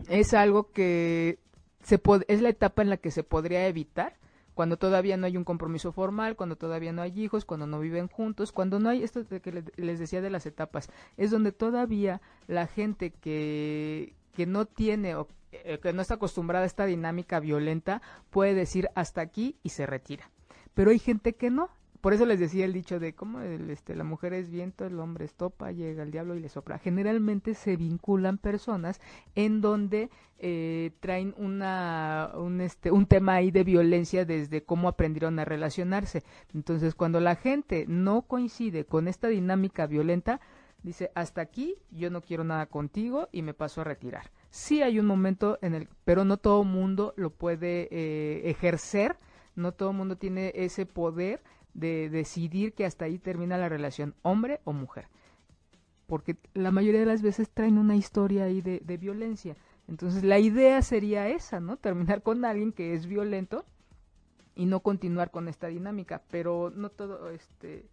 es algo que se es la etapa en la que se podría evitar cuando todavía no hay un compromiso formal, cuando todavía no hay hijos, cuando no viven juntos, cuando no hay esto que les decía de las etapas, es donde todavía la gente que, que no tiene o eh, que no está acostumbrada a esta dinámica violenta puede decir hasta aquí y se retira. Pero hay gente que no, por eso les decía el dicho de cómo este, la mujer es viento, el hombre es topa, llega el diablo y le sopla. Generalmente se vinculan personas en donde eh, traen una, un, este, un tema ahí de violencia desde cómo aprendieron a relacionarse. Entonces, cuando la gente no coincide con esta dinámica violenta, dice, hasta aquí yo no quiero nada contigo y me paso a retirar. Sí hay un momento en el, pero no todo mundo lo puede eh, ejercer, no todo mundo tiene ese poder de decidir que hasta ahí termina la relación, hombre o mujer. Porque la mayoría de las veces traen una historia ahí de, violencia. Entonces la idea sería esa, ¿no? Terminar con alguien que es violento y no continuar con esta dinámica. Pero no todo, este,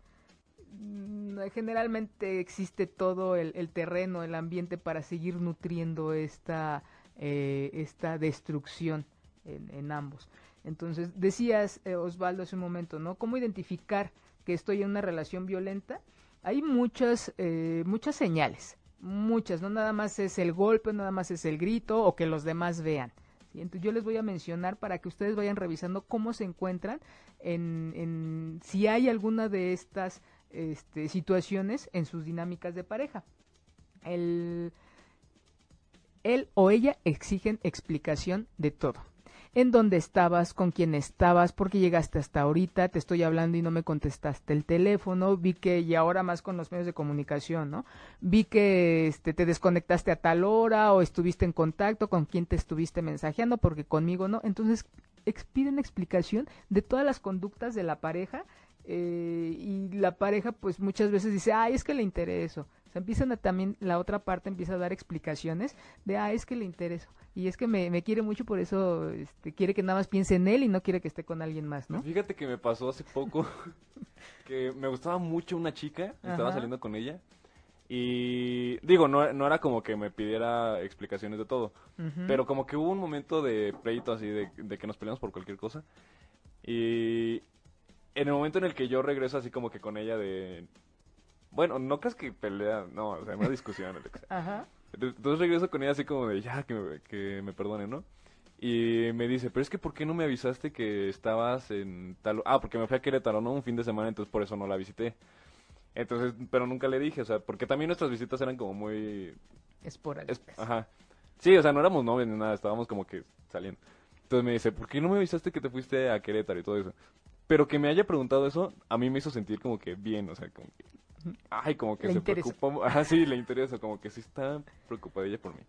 mm, generalmente existe todo el, terreno, el ambiente para seguir nutriendo esta, eh, esta destrucción en ambos. Entonces, decías, eh, Osvaldo, hace un momento, ¿no? ¿Cómo identificar que estoy en una relación violenta? Hay muchas, eh, muchas señales, muchas, no nada más es el golpe, nada más es el grito o que los demás vean. Entonces, yo les voy a mencionar para que ustedes vayan revisando cómo se encuentran en, en si hay alguna de estas este, situaciones en sus dinámicas de pareja. El, él o ella exigen explicación de todo en dónde estabas, con quién estabas, por qué llegaste hasta ahorita, te estoy hablando y no me contestaste el teléfono, vi que, y ahora más con los medios de comunicación, ¿no? Vi que este, te desconectaste a tal hora o estuviste en contacto, con quién te estuviste mensajeando, porque conmigo no. Entonces, piden explicación de todas las conductas de la pareja eh, y la pareja pues muchas veces dice, ay, es que le intereso. Se empiezan a también, la otra parte empieza a dar explicaciones de, ah, es que le intereso. Y es que me, me quiere mucho, por eso este, quiere que nada más piense en él y no quiere que esté con alguien más, ¿no? Fíjate que me pasó hace poco que me gustaba mucho una chica, estaba saliendo con ella. Y digo, no, no era como que me pidiera explicaciones de todo, pero como que hubo un momento de pleito así, de, de que nos peleamos por cualquier cosa. Y en el momento en el que yo regreso así como que con ella de... Bueno, no crees que pelea, no, o sea, una discusión. Ajá. Entonces regreso con ella así como de, ya, que me, que me perdone, ¿no? Y me dice, pero es que ¿por qué no me avisaste que estabas en tal... Ah, porque me fui a Querétaro, ¿no? Un fin de semana, entonces por eso no la visité. Entonces, pero nunca le dije, o sea, porque también nuestras visitas eran como muy... Esporádicas. ajá. Sí, o sea, no éramos novios ni nada, estábamos como que saliendo. Entonces me dice, ¿por qué no me avisaste que te fuiste a Querétaro y todo eso? Pero que me haya preguntado eso, a mí me hizo sentir como que bien, o sea, como que... Ay, como que se preocupa. Ah, sí, le interesa, como que sí está preocupada ella por mí.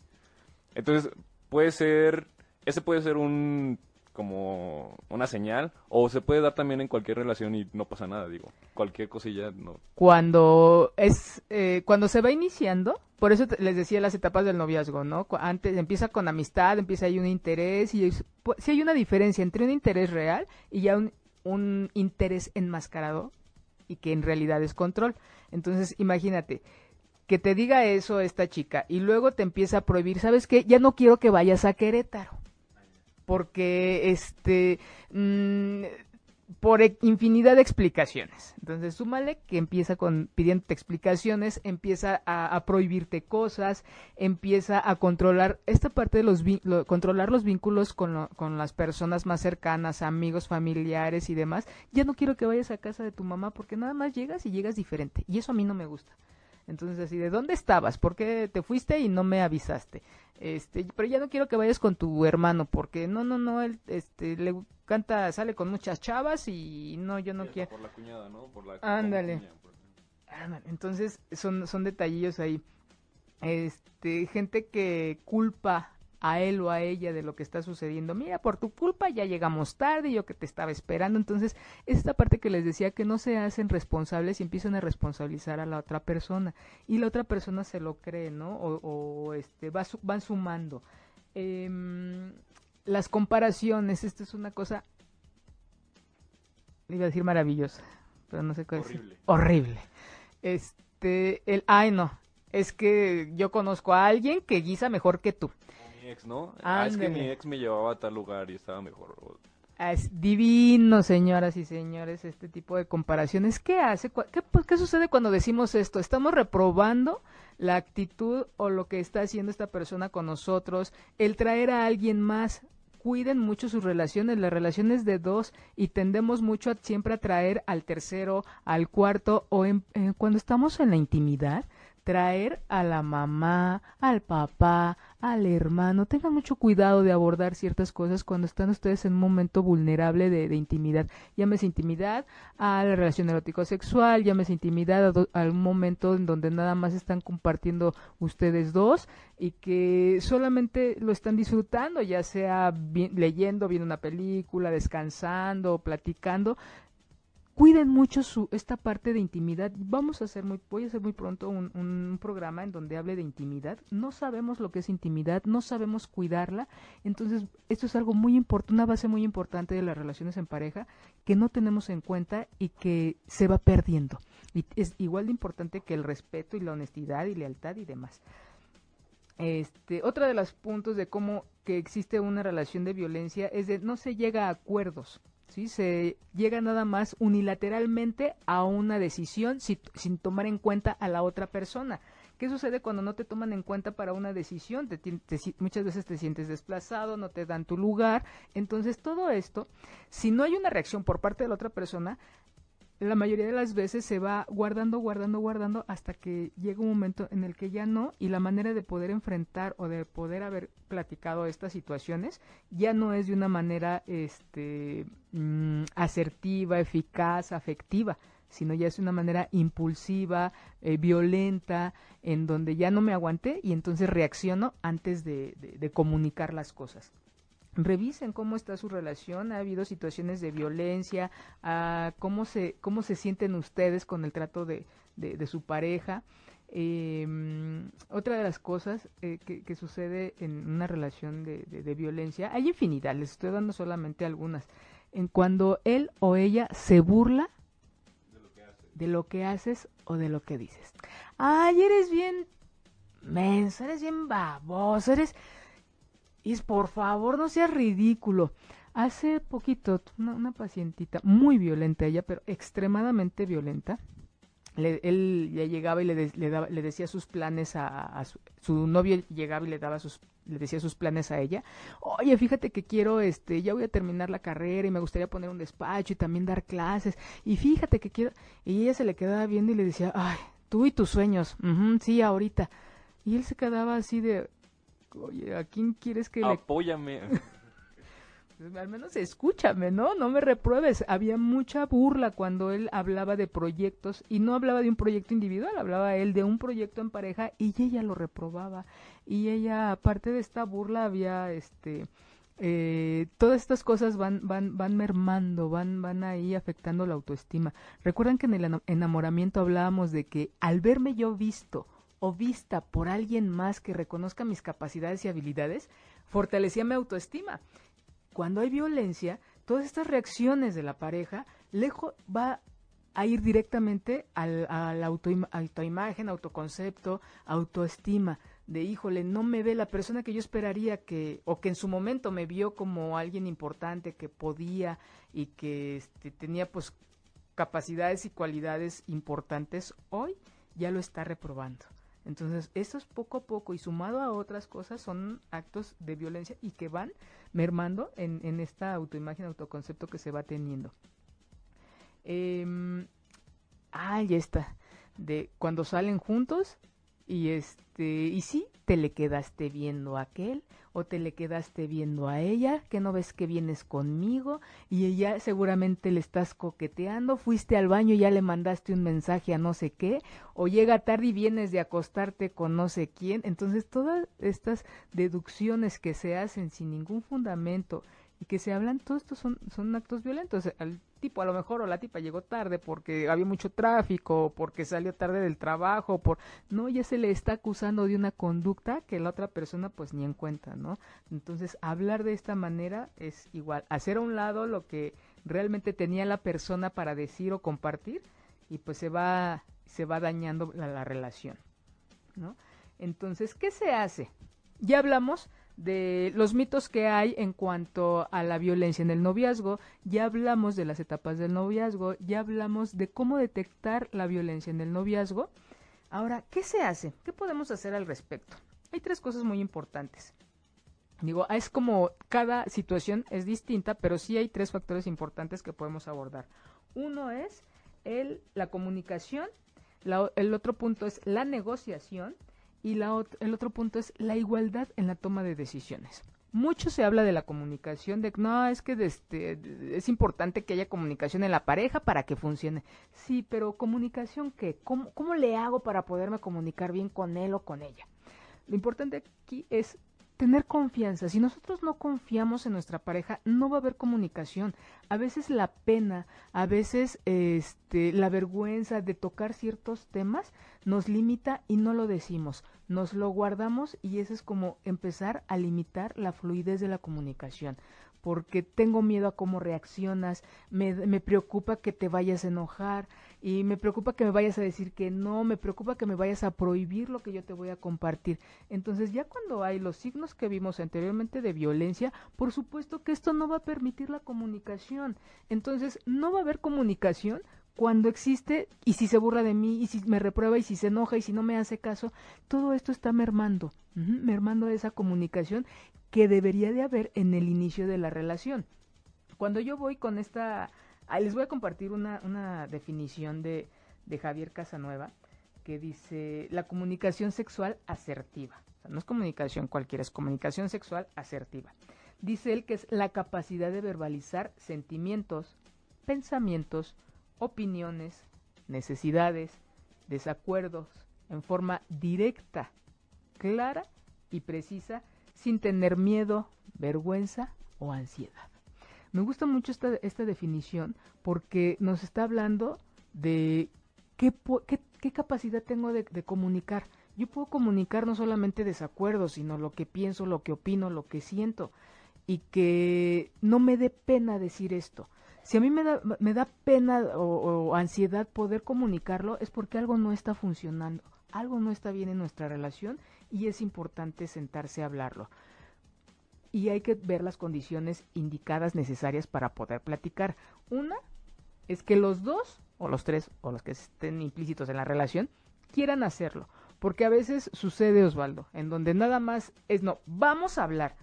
Entonces, puede ser... Ese puede ser un como una señal o se puede dar también en cualquier relación y no pasa nada digo cualquier cosilla no cuando es eh, cuando se va iniciando por eso les decía las etapas del noviazgo no antes empieza con amistad empieza ahí un interés y si hay una diferencia entre un interés real y ya un un interés enmascarado y que en realidad es control. Entonces, imagínate, que te diga eso esta chica y luego te empieza a prohibir, ¿sabes qué? Ya no quiero que vayas a Querétaro. Porque este mm, por infinidad de explicaciones. Entonces, súmale que empieza con pidiéndote explicaciones, empieza a, prohibirte cosas, empieza a controlar esta parte de los controlar los vínculos con, con las personas más cercanas, amigos, familiares y demás. Ya no quiero que vayas a casa de tu mamá porque nada más llegas y llegas diferente y eso a mí no me gusta. Entonces así, ¿de dónde estabas? ¿Por qué te fuiste y no me avisaste? Este, pero ya no quiero que vayas con tu hermano porque no, no, no, él, este, le canta, sale con muchas chavas y no, yo no quiero. Por la cuñada, ¿no? Por la Ándale. Entonces son, son detallillos ahí. Este, gente que culpa a él o a ella de lo que está sucediendo. Mira, por tu culpa ya llegamos tarde, yo que te estaba esperando. Entonces, esta parte que les decía que no se hacen responsables y empiezan a responsabilizar a la otra persona. Y la otra persona se lo cree, ¿no? O, este, va, van sumando. Em, las comparaciones, esto es una cosa, iba a decir maravillosa, pero no sé cuál Horrible. Horrible. Este, el, ay no, es que yo conozco a alguien que guisa mejor que tú. Mi ex, ¿no? Ah, es que mi ex me llevaba a tal lugar y estaba mejor. Ah, Es divino, señoras y señores, este tipo de comparaciones. ¿Qué hace? Cu- ¿Qué, pues, qué sucede cuando decimos esto? Estamos reprobando la actitud o lo que está haciendo esta persona con nosotros, el traer a alguien más. Cuiden mucho sus relaciones, las relaciones de dos y tendemos mucho a siempre a traer al tercero, al cuarto o en- eh, cuando estamos en la intimidad, traer a la mamá, al papá, al hermano. Tengan mucho cuidado de abordar ciertas cosas cuando están ustedes en un momento vulnerable de, de intimidad. Llámese intimidad a la relación erótico-sexual, llámese intimidad a, un momento en donde nada más están compartiendo ustedes dos y que solamente lo están disfrutando, ya sea leyendo, viendo una película, descansando, platicando cuiden mucho su esta parte de intimidad. Vamos a hacer muy, voy a hacer muy pronto un, un programa en donde hable de intimidad. No sabemos lo que es intimidad, no sabemos cuidarla. Entonces, esto es algo muy importante, una base muy importante de las relaciones en pareja que no tenemos en cuenta y que se va perdiendo. Y es igual de importante que el respeto y la honestidad y lealtad y demás. Este, otra de los puntos de cómo que existe una relación de violencia es de no se llega a acuerdos, ¿sí? Se llega nada más unilateralmente a una decisión si- sin tomar en cuenta a la otra persona. ¿Qué sucede cuando no te toman en cuenta para una decisión? Te te muchas veces te sientes desplazado, no te dan tu lugar. Entonces, todo esto, si no hay una reacción por parte de la otra persona, la mayoría de las veces se va guardando, guardando, guardando hasta que llega un momento en el que ya no y la manera de poder enfrentar o de poder haber platicado estas situaciones ya no es de una manera este mm, asertiva, eficaz, afectiva, sino ya es una manera impulsiva, eh, violenta, en donde ya no me aguanté y entonces reacciono antes de, comunicar las cosas revisen cómo está su relación, ha habido situaciones de violencia, ah, cómo se cómo se sienten ustedes con el trato de, de, su pareja. Mm, otra de las cosas eh, que, que sucede en una relación de, de- de violencia, hay infinidad, les estoy dando solamente algunas, en cuando él o ella se burla de lo que haces o de lo que dices. Ay, eres bien menso, eres bien baboso, eres... Y por favor, no seas ridículo. Hace poquito, una, pacientita, muy violenta ella, pero extremadamente violenta, le- él ya llegaba y le, daba- le decía sus planes a, su, novio llegaba y le daba sus le decía sus planes a ella. Oye, fíjate que quiero, este, ya voy a terminar la carrera y me gustaría poner un despacho y también dar clases. Y fíjate que quiero. Y ella se le quedaba viendo y le decía, ay, tú y tus sueños, sí, ahorita. Y él se quedaba así de, oye, ¿a quién quieres que le Apóyame. pues, al menos escúchame, ¿no? No me repruebes. Había mucha burla cuando él hablaba de proyectos y no hablaba de un proyecto individual, hablaba él de un proyecto en pareja y ella lo reprobaba. Y ella, aparte de esta burla, había este eh, todas estas cosas van, van, van mermando, van, van ahí afectando la autoestima. Recuerdan que en el ena- enamoramiento hablábamos de que al verme yo visto o vista por alguien más que reconozca mis capacidades y habilidades, fortalecía mi autoestima cuando hay violencia, todas estas reacciones de la pareja, lejos va a ir directamente al, a la autoima- autoimagen, autoconcepto, autoestima, de híjole, no me ve la persona que yo esperaría que, o que en su momento me vio como alguien importante, que podía y que este, tenía pues capacidades y cualidades importantes, hoy ya lo está reprobando. Entonces, eso es poco a poco y sumado a otras cosas son actos de violencia y que van mermando en, en esta autoimagen, autoconcepto que se va teniendo. Eh, ah, ya está. De cuando salen juntos y este y sí te le quedaste viendo a aquel o te le quedaste viendo a ella que no ves que vienes conmigo y ella seguramente le estás coqueteando fuiste al baño y ya le mandaste un mensaje a no sé qué o llega tarde y vienes de acostarte con no sé quién entonces todas estas deducciones que se hacen sin ningún fundamento y que se hablan, todos estos son, son actos violentos. Tipo a lo mejor o la tipa llegó tarde porque había mucho tráfico, porque salió tarde del trabajo, por no, ya se le está acusando de una conducta que la otra persona pues ni en cuenta, ¿no? Entonces, hablar de esta manera es igual, hacer a un lado lo que realmente tenía la persona para decir o compartir y pues se va se va dañando la, la relación. ¿no? Entonces, ¿qué se hace? Ya hablamos de los mitos que hay en cuanto a la violencia en el noviazgo, ya hablamos de las etapas del noviazgo, ya hablamos de cómo detectar la violencia en el noviazgo. Ahora, ¿qué se hace? ¿Qué podemos hacer al respecto? Hay tres cosas muy importantes. Digo, es como cada situación es distinta, pero sí hay tres factores importantes que podemos abordar. Uno es el, la comunicación, el otro punto es la negociación y el otro punto es la igualdad en la toma de decisiones. Mucho se habla de la comunicación, de no, es que este, es importante que haya comunicación en la pareja para que funcione. Sí, pero comunicación qué? ¿Cómo, ¿Cómo le hago para poderme comunicar bien con él o con ella? Lo importante aquí es tener confianza. Si nosotros no confiamos en nuestra pareja, no va a haber comunicación. A veces la pena, a veces este, la vergüenza de tocar ciertos temas nos limita y no lo decimos. Nos lo guardamos y eso es como empezar a limitar la fluidez de la comunicación porque tengo miedo a cómo reaccionas, me, me, preocupa que te vayas a enojar y me preocupa que me vayas a decir que no, me preocupa que me vayas a prohibir lo que yo te voy a compartir. Entonces ya cuando hay los signos que vimos anteriormente de violencia, por supuesto que esto no va a permitir la comunicación. Entonces no va a haber comunicación cuando existe y si se burla de mí y si me reprueba y si se enoja y si no me hace caso, todo esto está mermando, mermando esa comunicación que debería de haber en el inicio de la relación. Cuando yo voy con esta, les voy a compartir una, una definición de, de Javier Casanueva que dice la comunicación sexual asertiva. O sea, no es comunicación cualquiera, es comunicación sexual asertiva. Dice él que es la capacidad de verbalizar sentimientos, pensamientos, opiniones, necesidades, desacuerdos en forma directa, clara y precisa sin tener miedo, vergüenza o ansiedad. Me gusta mucho esta, esta definición porque nos está hablando de qué, qué, capacidad tengo de, comunicar. Yo puedo comunicar no solamente desacuerdos, sino lo que pienso, lo que opino, lo que siento, y que no me dé pena decir esto. Si a mí me da, me da pena o ansiedad poder comunicarlo, es porque algo no está funcionando, algo no está bien en nuestra relación y es importante sentarse a hablarlo. Y hay que ver las condiciones indicadas necesarias para poder platicar. Una es que los dos, o los tres, o los que estén implícitos en la relación, quieran hacerlo. Porque a veces sucede, Osvaldo, en donde nada más es, no, vamos a hablar,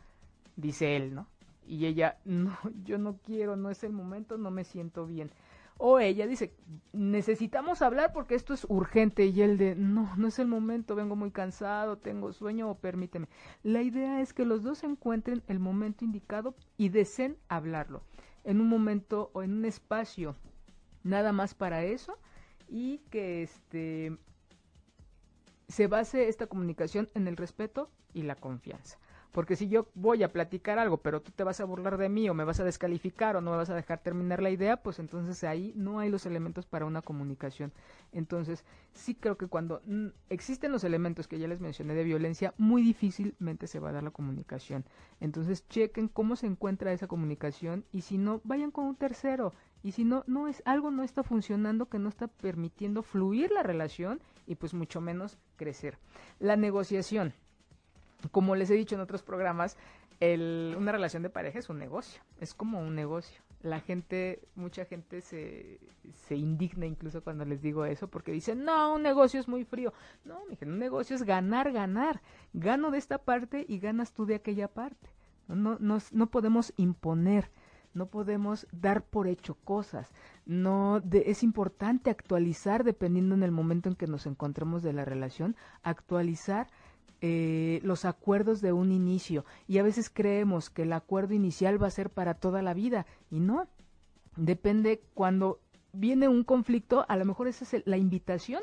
dice él, ¿no? Y ella, no, yo no quiero, no es el momento, no me siento bien. O ella dice, necesitamos hablar porque esto es urgente y él de, no, no es el momento, vengo muy cansado, tengo sueño o permíteme. La idea es que los dos encuentren el momento indicado y deseen hablarlo en un momento o en un espacio nada más para eso y que este se base esta comunicación en el respeto y la confianza. Porque si yo voy a platicar algo, pero tú te vas a burlar de mí o me vas a descalificar o no me vas a dejar terminar la idea, pues entonces ahí no hay los elementos para una comunicación. Entonces, sí creo que cuando existen los elementos que ya les mencioné de violencia, muy difícilmente se va a dar la comunicación. Entonces, chequen cómo se encuentra esa comunicación y si no, vayan con un tercero. Y si no, no es algo no está funcionando que no está permitiendo fluir la relación y pues mucho menos crecer. La negociación como les he dicho en otros programas, el, una relación de pareja es un negocio, es como un negocio. La gente, mucha gente se, se indigna incluso cuando les digo eso porque dicen, no, un negocio es muy frío. No, un negocio es ganar, ganar. Gano de esta parte y ganas tú de aquella parte. No, no, no podemos imponer, no podemos dar por hecho cosas. No es importante actualizar dependiendo en el momento en que nos encontremos de la relación, actualizar eh, los acuerdos de un inicio y a veces creemos que el acuerdo inicial va a ser para toda la vida y no. Depende cuando viene un conflicto, a lo mejor esa es la invitación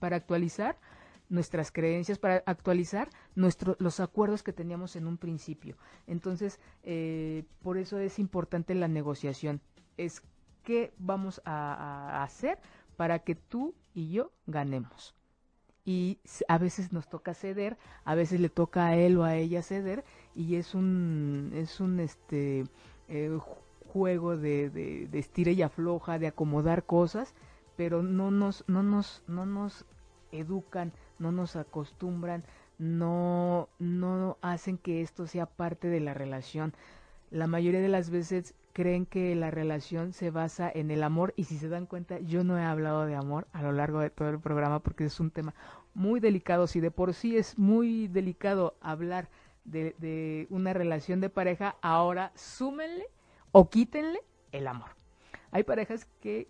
para actualizar nuestras creencias, para actualizar nuestro, los acuerdos que teníamos en un principio. Entonces, eh, por eso es importante la negociación. Es qué vamos a hacer para que tú y yo ganemos y a veces nos toca ceder, a veces le toca a él o a ella ceder y es un es un este eh, juego de, de, de estira y afloja, de acomodar cosas, pero no nos no nos no nos educan, no nos acostumbran, no, no hacen que esto sea parte de la relación. La mayoría de las veces creen que la relación se basa en el amor y si se dan cuenta yo no he hablado de amor a lo largo de todo el programa porque es un tema muy delicado si de por sí es muy delicado hablar de, una relación de pareja ahora súmenle o quítenle el amor hay parejas que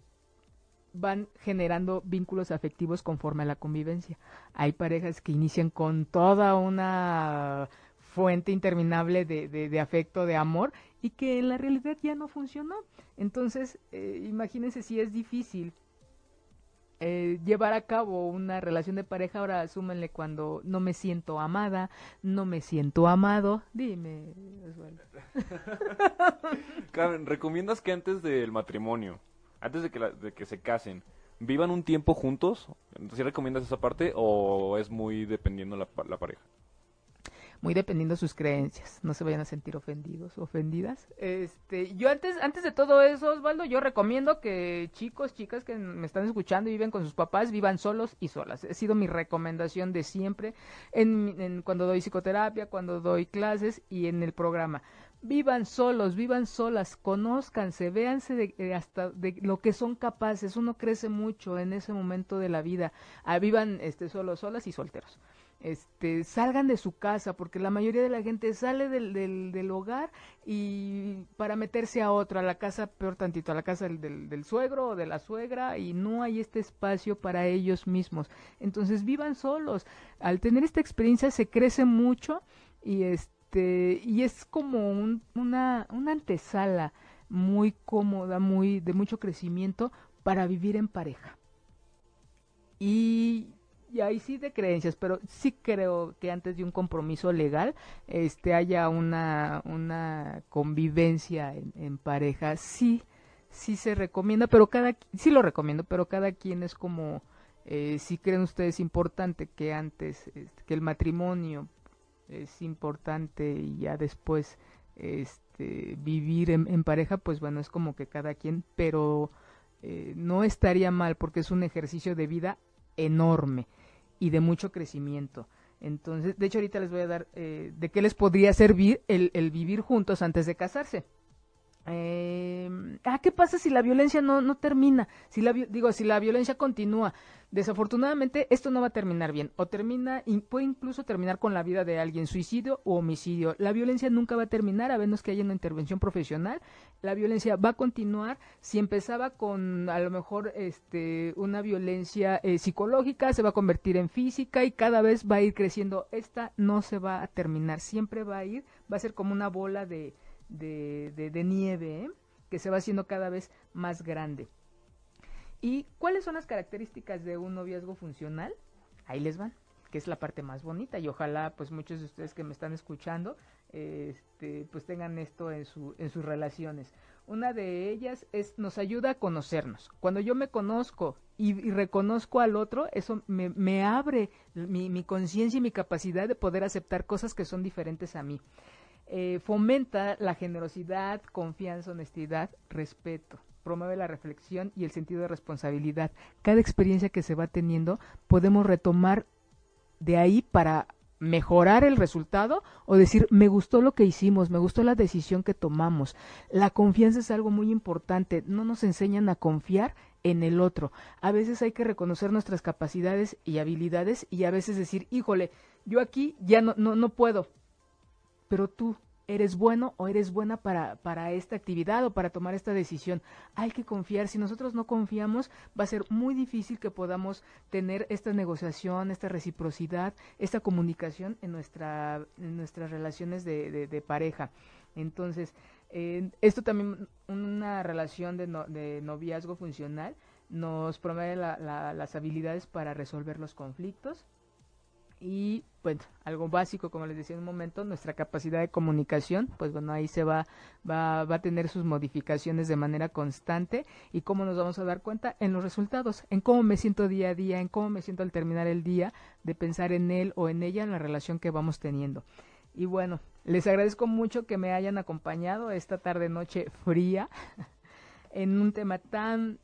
van generando vínculos afectivos conforme a la convivencia. Hay parejas que inician con toda una fuente interminable de, afecto, de amor, y que en la realidad ya no funcionó. Entonces, eh, imagínense si es difícil eh, llevar a cabo una relación de pareja, ahora asúmenle cuando no me siento amada, no me siento amado. Dime, Osvaldo. ¿recomiendas que antes del matrimonio, antes de que, de que se casen, vivan un tiempo juntos? ¿Sí recomiendas esa parte o es muy dependiendo la, la pareja? Muy dependiendo de sus creencias, no se vayan a sentir ofendidos, ofendidas. Este, yo antes, antes de todo eso, Osvaldo, yo recomiendo que chicos, chicas que me están escuchando y viven con sus papás, vivan solos y solas. Ha sido mi recomendación de siempre en, cuando doy psicoterapia, cuando doy clases y en el programa vivan solos, vivan solas, conózcanse, véanse de, eh, hasta de lo que son capaces. Uno crece mucho en ese momento de la vida. Ah, vivan este, solos, solas y solteros este, salgan de su casa, porque la mayoría de la gente sale del, del, hogar y para meterse a otra, a la casa, peor tantito, a la casa del, del, suegro o de la suegra, y no hay este espacio para ellos mismos. Entonces vivan solos. Al tener esta experiencia se crece mucho y este, y es como un, una, una antesala muy cómoda, muy, de mucho crecimiento para vivir en pareja. Y y ahí sí de creencias, pero sí creo que antes de un compromiso legal este haya una, una convivencia en, pareja, sí, sí se recomienda, pero cada, sí lo recomiendo, pero cada quien es como, eh, si creen ustedes importante que antes, este, que el matrimonio es importante y ya después este, vivir en, pareja, pues bueno, es como que cada quien, pero eh, no estaría mal porque es un ejercicio de vida enorme y de mucho crecimiento. Entonces, de hecho, ahorita les voy a dar eh, de qué les podría servir el, el vivir juntos antes de casarse. Eh, ah, ¿qué pasa si la violencia no, no termina? Si la, digo, si la violencia continúa. Desafortunadamente, esto no va a terminar bien. O termina, puede incluso terminar con la vida de alguien, suicidio o homicidio. La violencia nunca va a terminar a menos que haya una intervención profesional. La violencia va a continuar. Si empezaba con a lo mejor este, una violencia eh, psicológica, se va a convertir en física y cada vez va a ir creciendo. Esta no se va a terminar. Siempre va a ir, va a ser como una bola de de, de, nieve ¿eh? que se va haciendo cada vez más grande. ¿Y cuáles son las características de un noviazgo funcional? Ahí les van, que es la parte más bonita y ojalá pues muchos de ustedes que me están escuchando este, pues tengan esto en, su, en sus relaciones. Una de ellas es nos ayuda a conocernos. Cuando yo me conozco y, reconozco al otro, eso me, me abre mi, mi conciencia y mi capacidad de poder aceptar cosas que son diferentes a mí. Eh, fomenta la generosidad, confianza, honestidad, respeto, promueve la reflexión y el sentido de responsabilidad. Cada experiencia que se va teniendo podemos retomar de ahí para mejorar el resultado o decir me gustó lo que hicimos, me gustó la decisión que tomamos. La confianza es algo muy importante, no nos enseñan a confiar en el otro. A veces hay que reconocer nuestras capacidades y habilidades y a veces decir, híjole, yo aquí ya no, no, no puedo, pero tú eres bueno o eres buena para, para esta actividad o para tomar esta decisión. Hay que confiar. Si nosotros no confiamos, va a ser muy difícil que podamos tener esta negociación, esta reciprocidad, esta comunicación en, nuestra, en nuestras relaciones de, de, pareja. Entonces, eh, esto también, una relación de, de noviazgo funcional, nos promueve las habilidades para resolver los conflictos, y bueno, algo básico, como les decía en un momento, nuestra capacidad de comunicación, pues bueno, ahí se va, va, va a tener sus modificaciones de manera constante y cómo nos vamos a dar cuenta en los resultados, en cómo me siento día a día, en cómo me siento al terminar el día, de pensar en él o en ella, en la relación que vamos teniendo. Y bueno, les agradezco mucho que me hayan acompañado esta tarde noche fría en un tema tan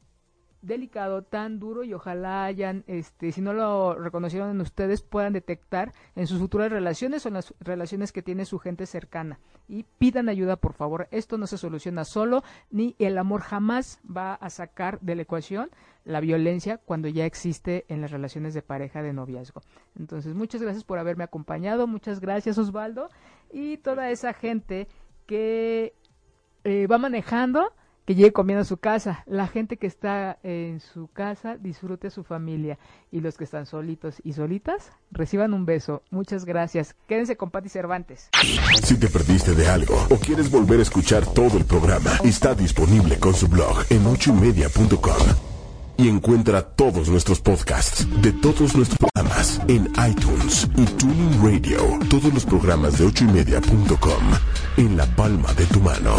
delicado, tan duro y ojalá hayan, este, si no lo reconocieron en ustedes, puedan detectar en sus futuras relaciones o en las relaciones que tiene su gente cercana. Y pidan ayuda, por favor. Esto no se soluciona solo, ni el amor jamás va a sacar de la ecuación la violencia cuando ya existe en las relaciones de pareja de noviazgo. Entonces, muchas gracias por haberme acompañado, muchas gracias Osvaldo y toda esa gente que eh, va manejando que llegue comiendo a su casa. La gente que está en su casa disfrute a su familia. Y los que están solitos y solitas, reciban un beso. Muchas gracias. Quédense con Pati Cervantes. Si te perdiste de algo o quieres volver a escuchar todo el programa, está disponible con su blog en ochoymedia.com. Y encuentra todos nuestros podcasts de todos nuestros programas en iTunes y Tuning Radio. Todos los programas de ochoymedia.com en la palma de tu mano.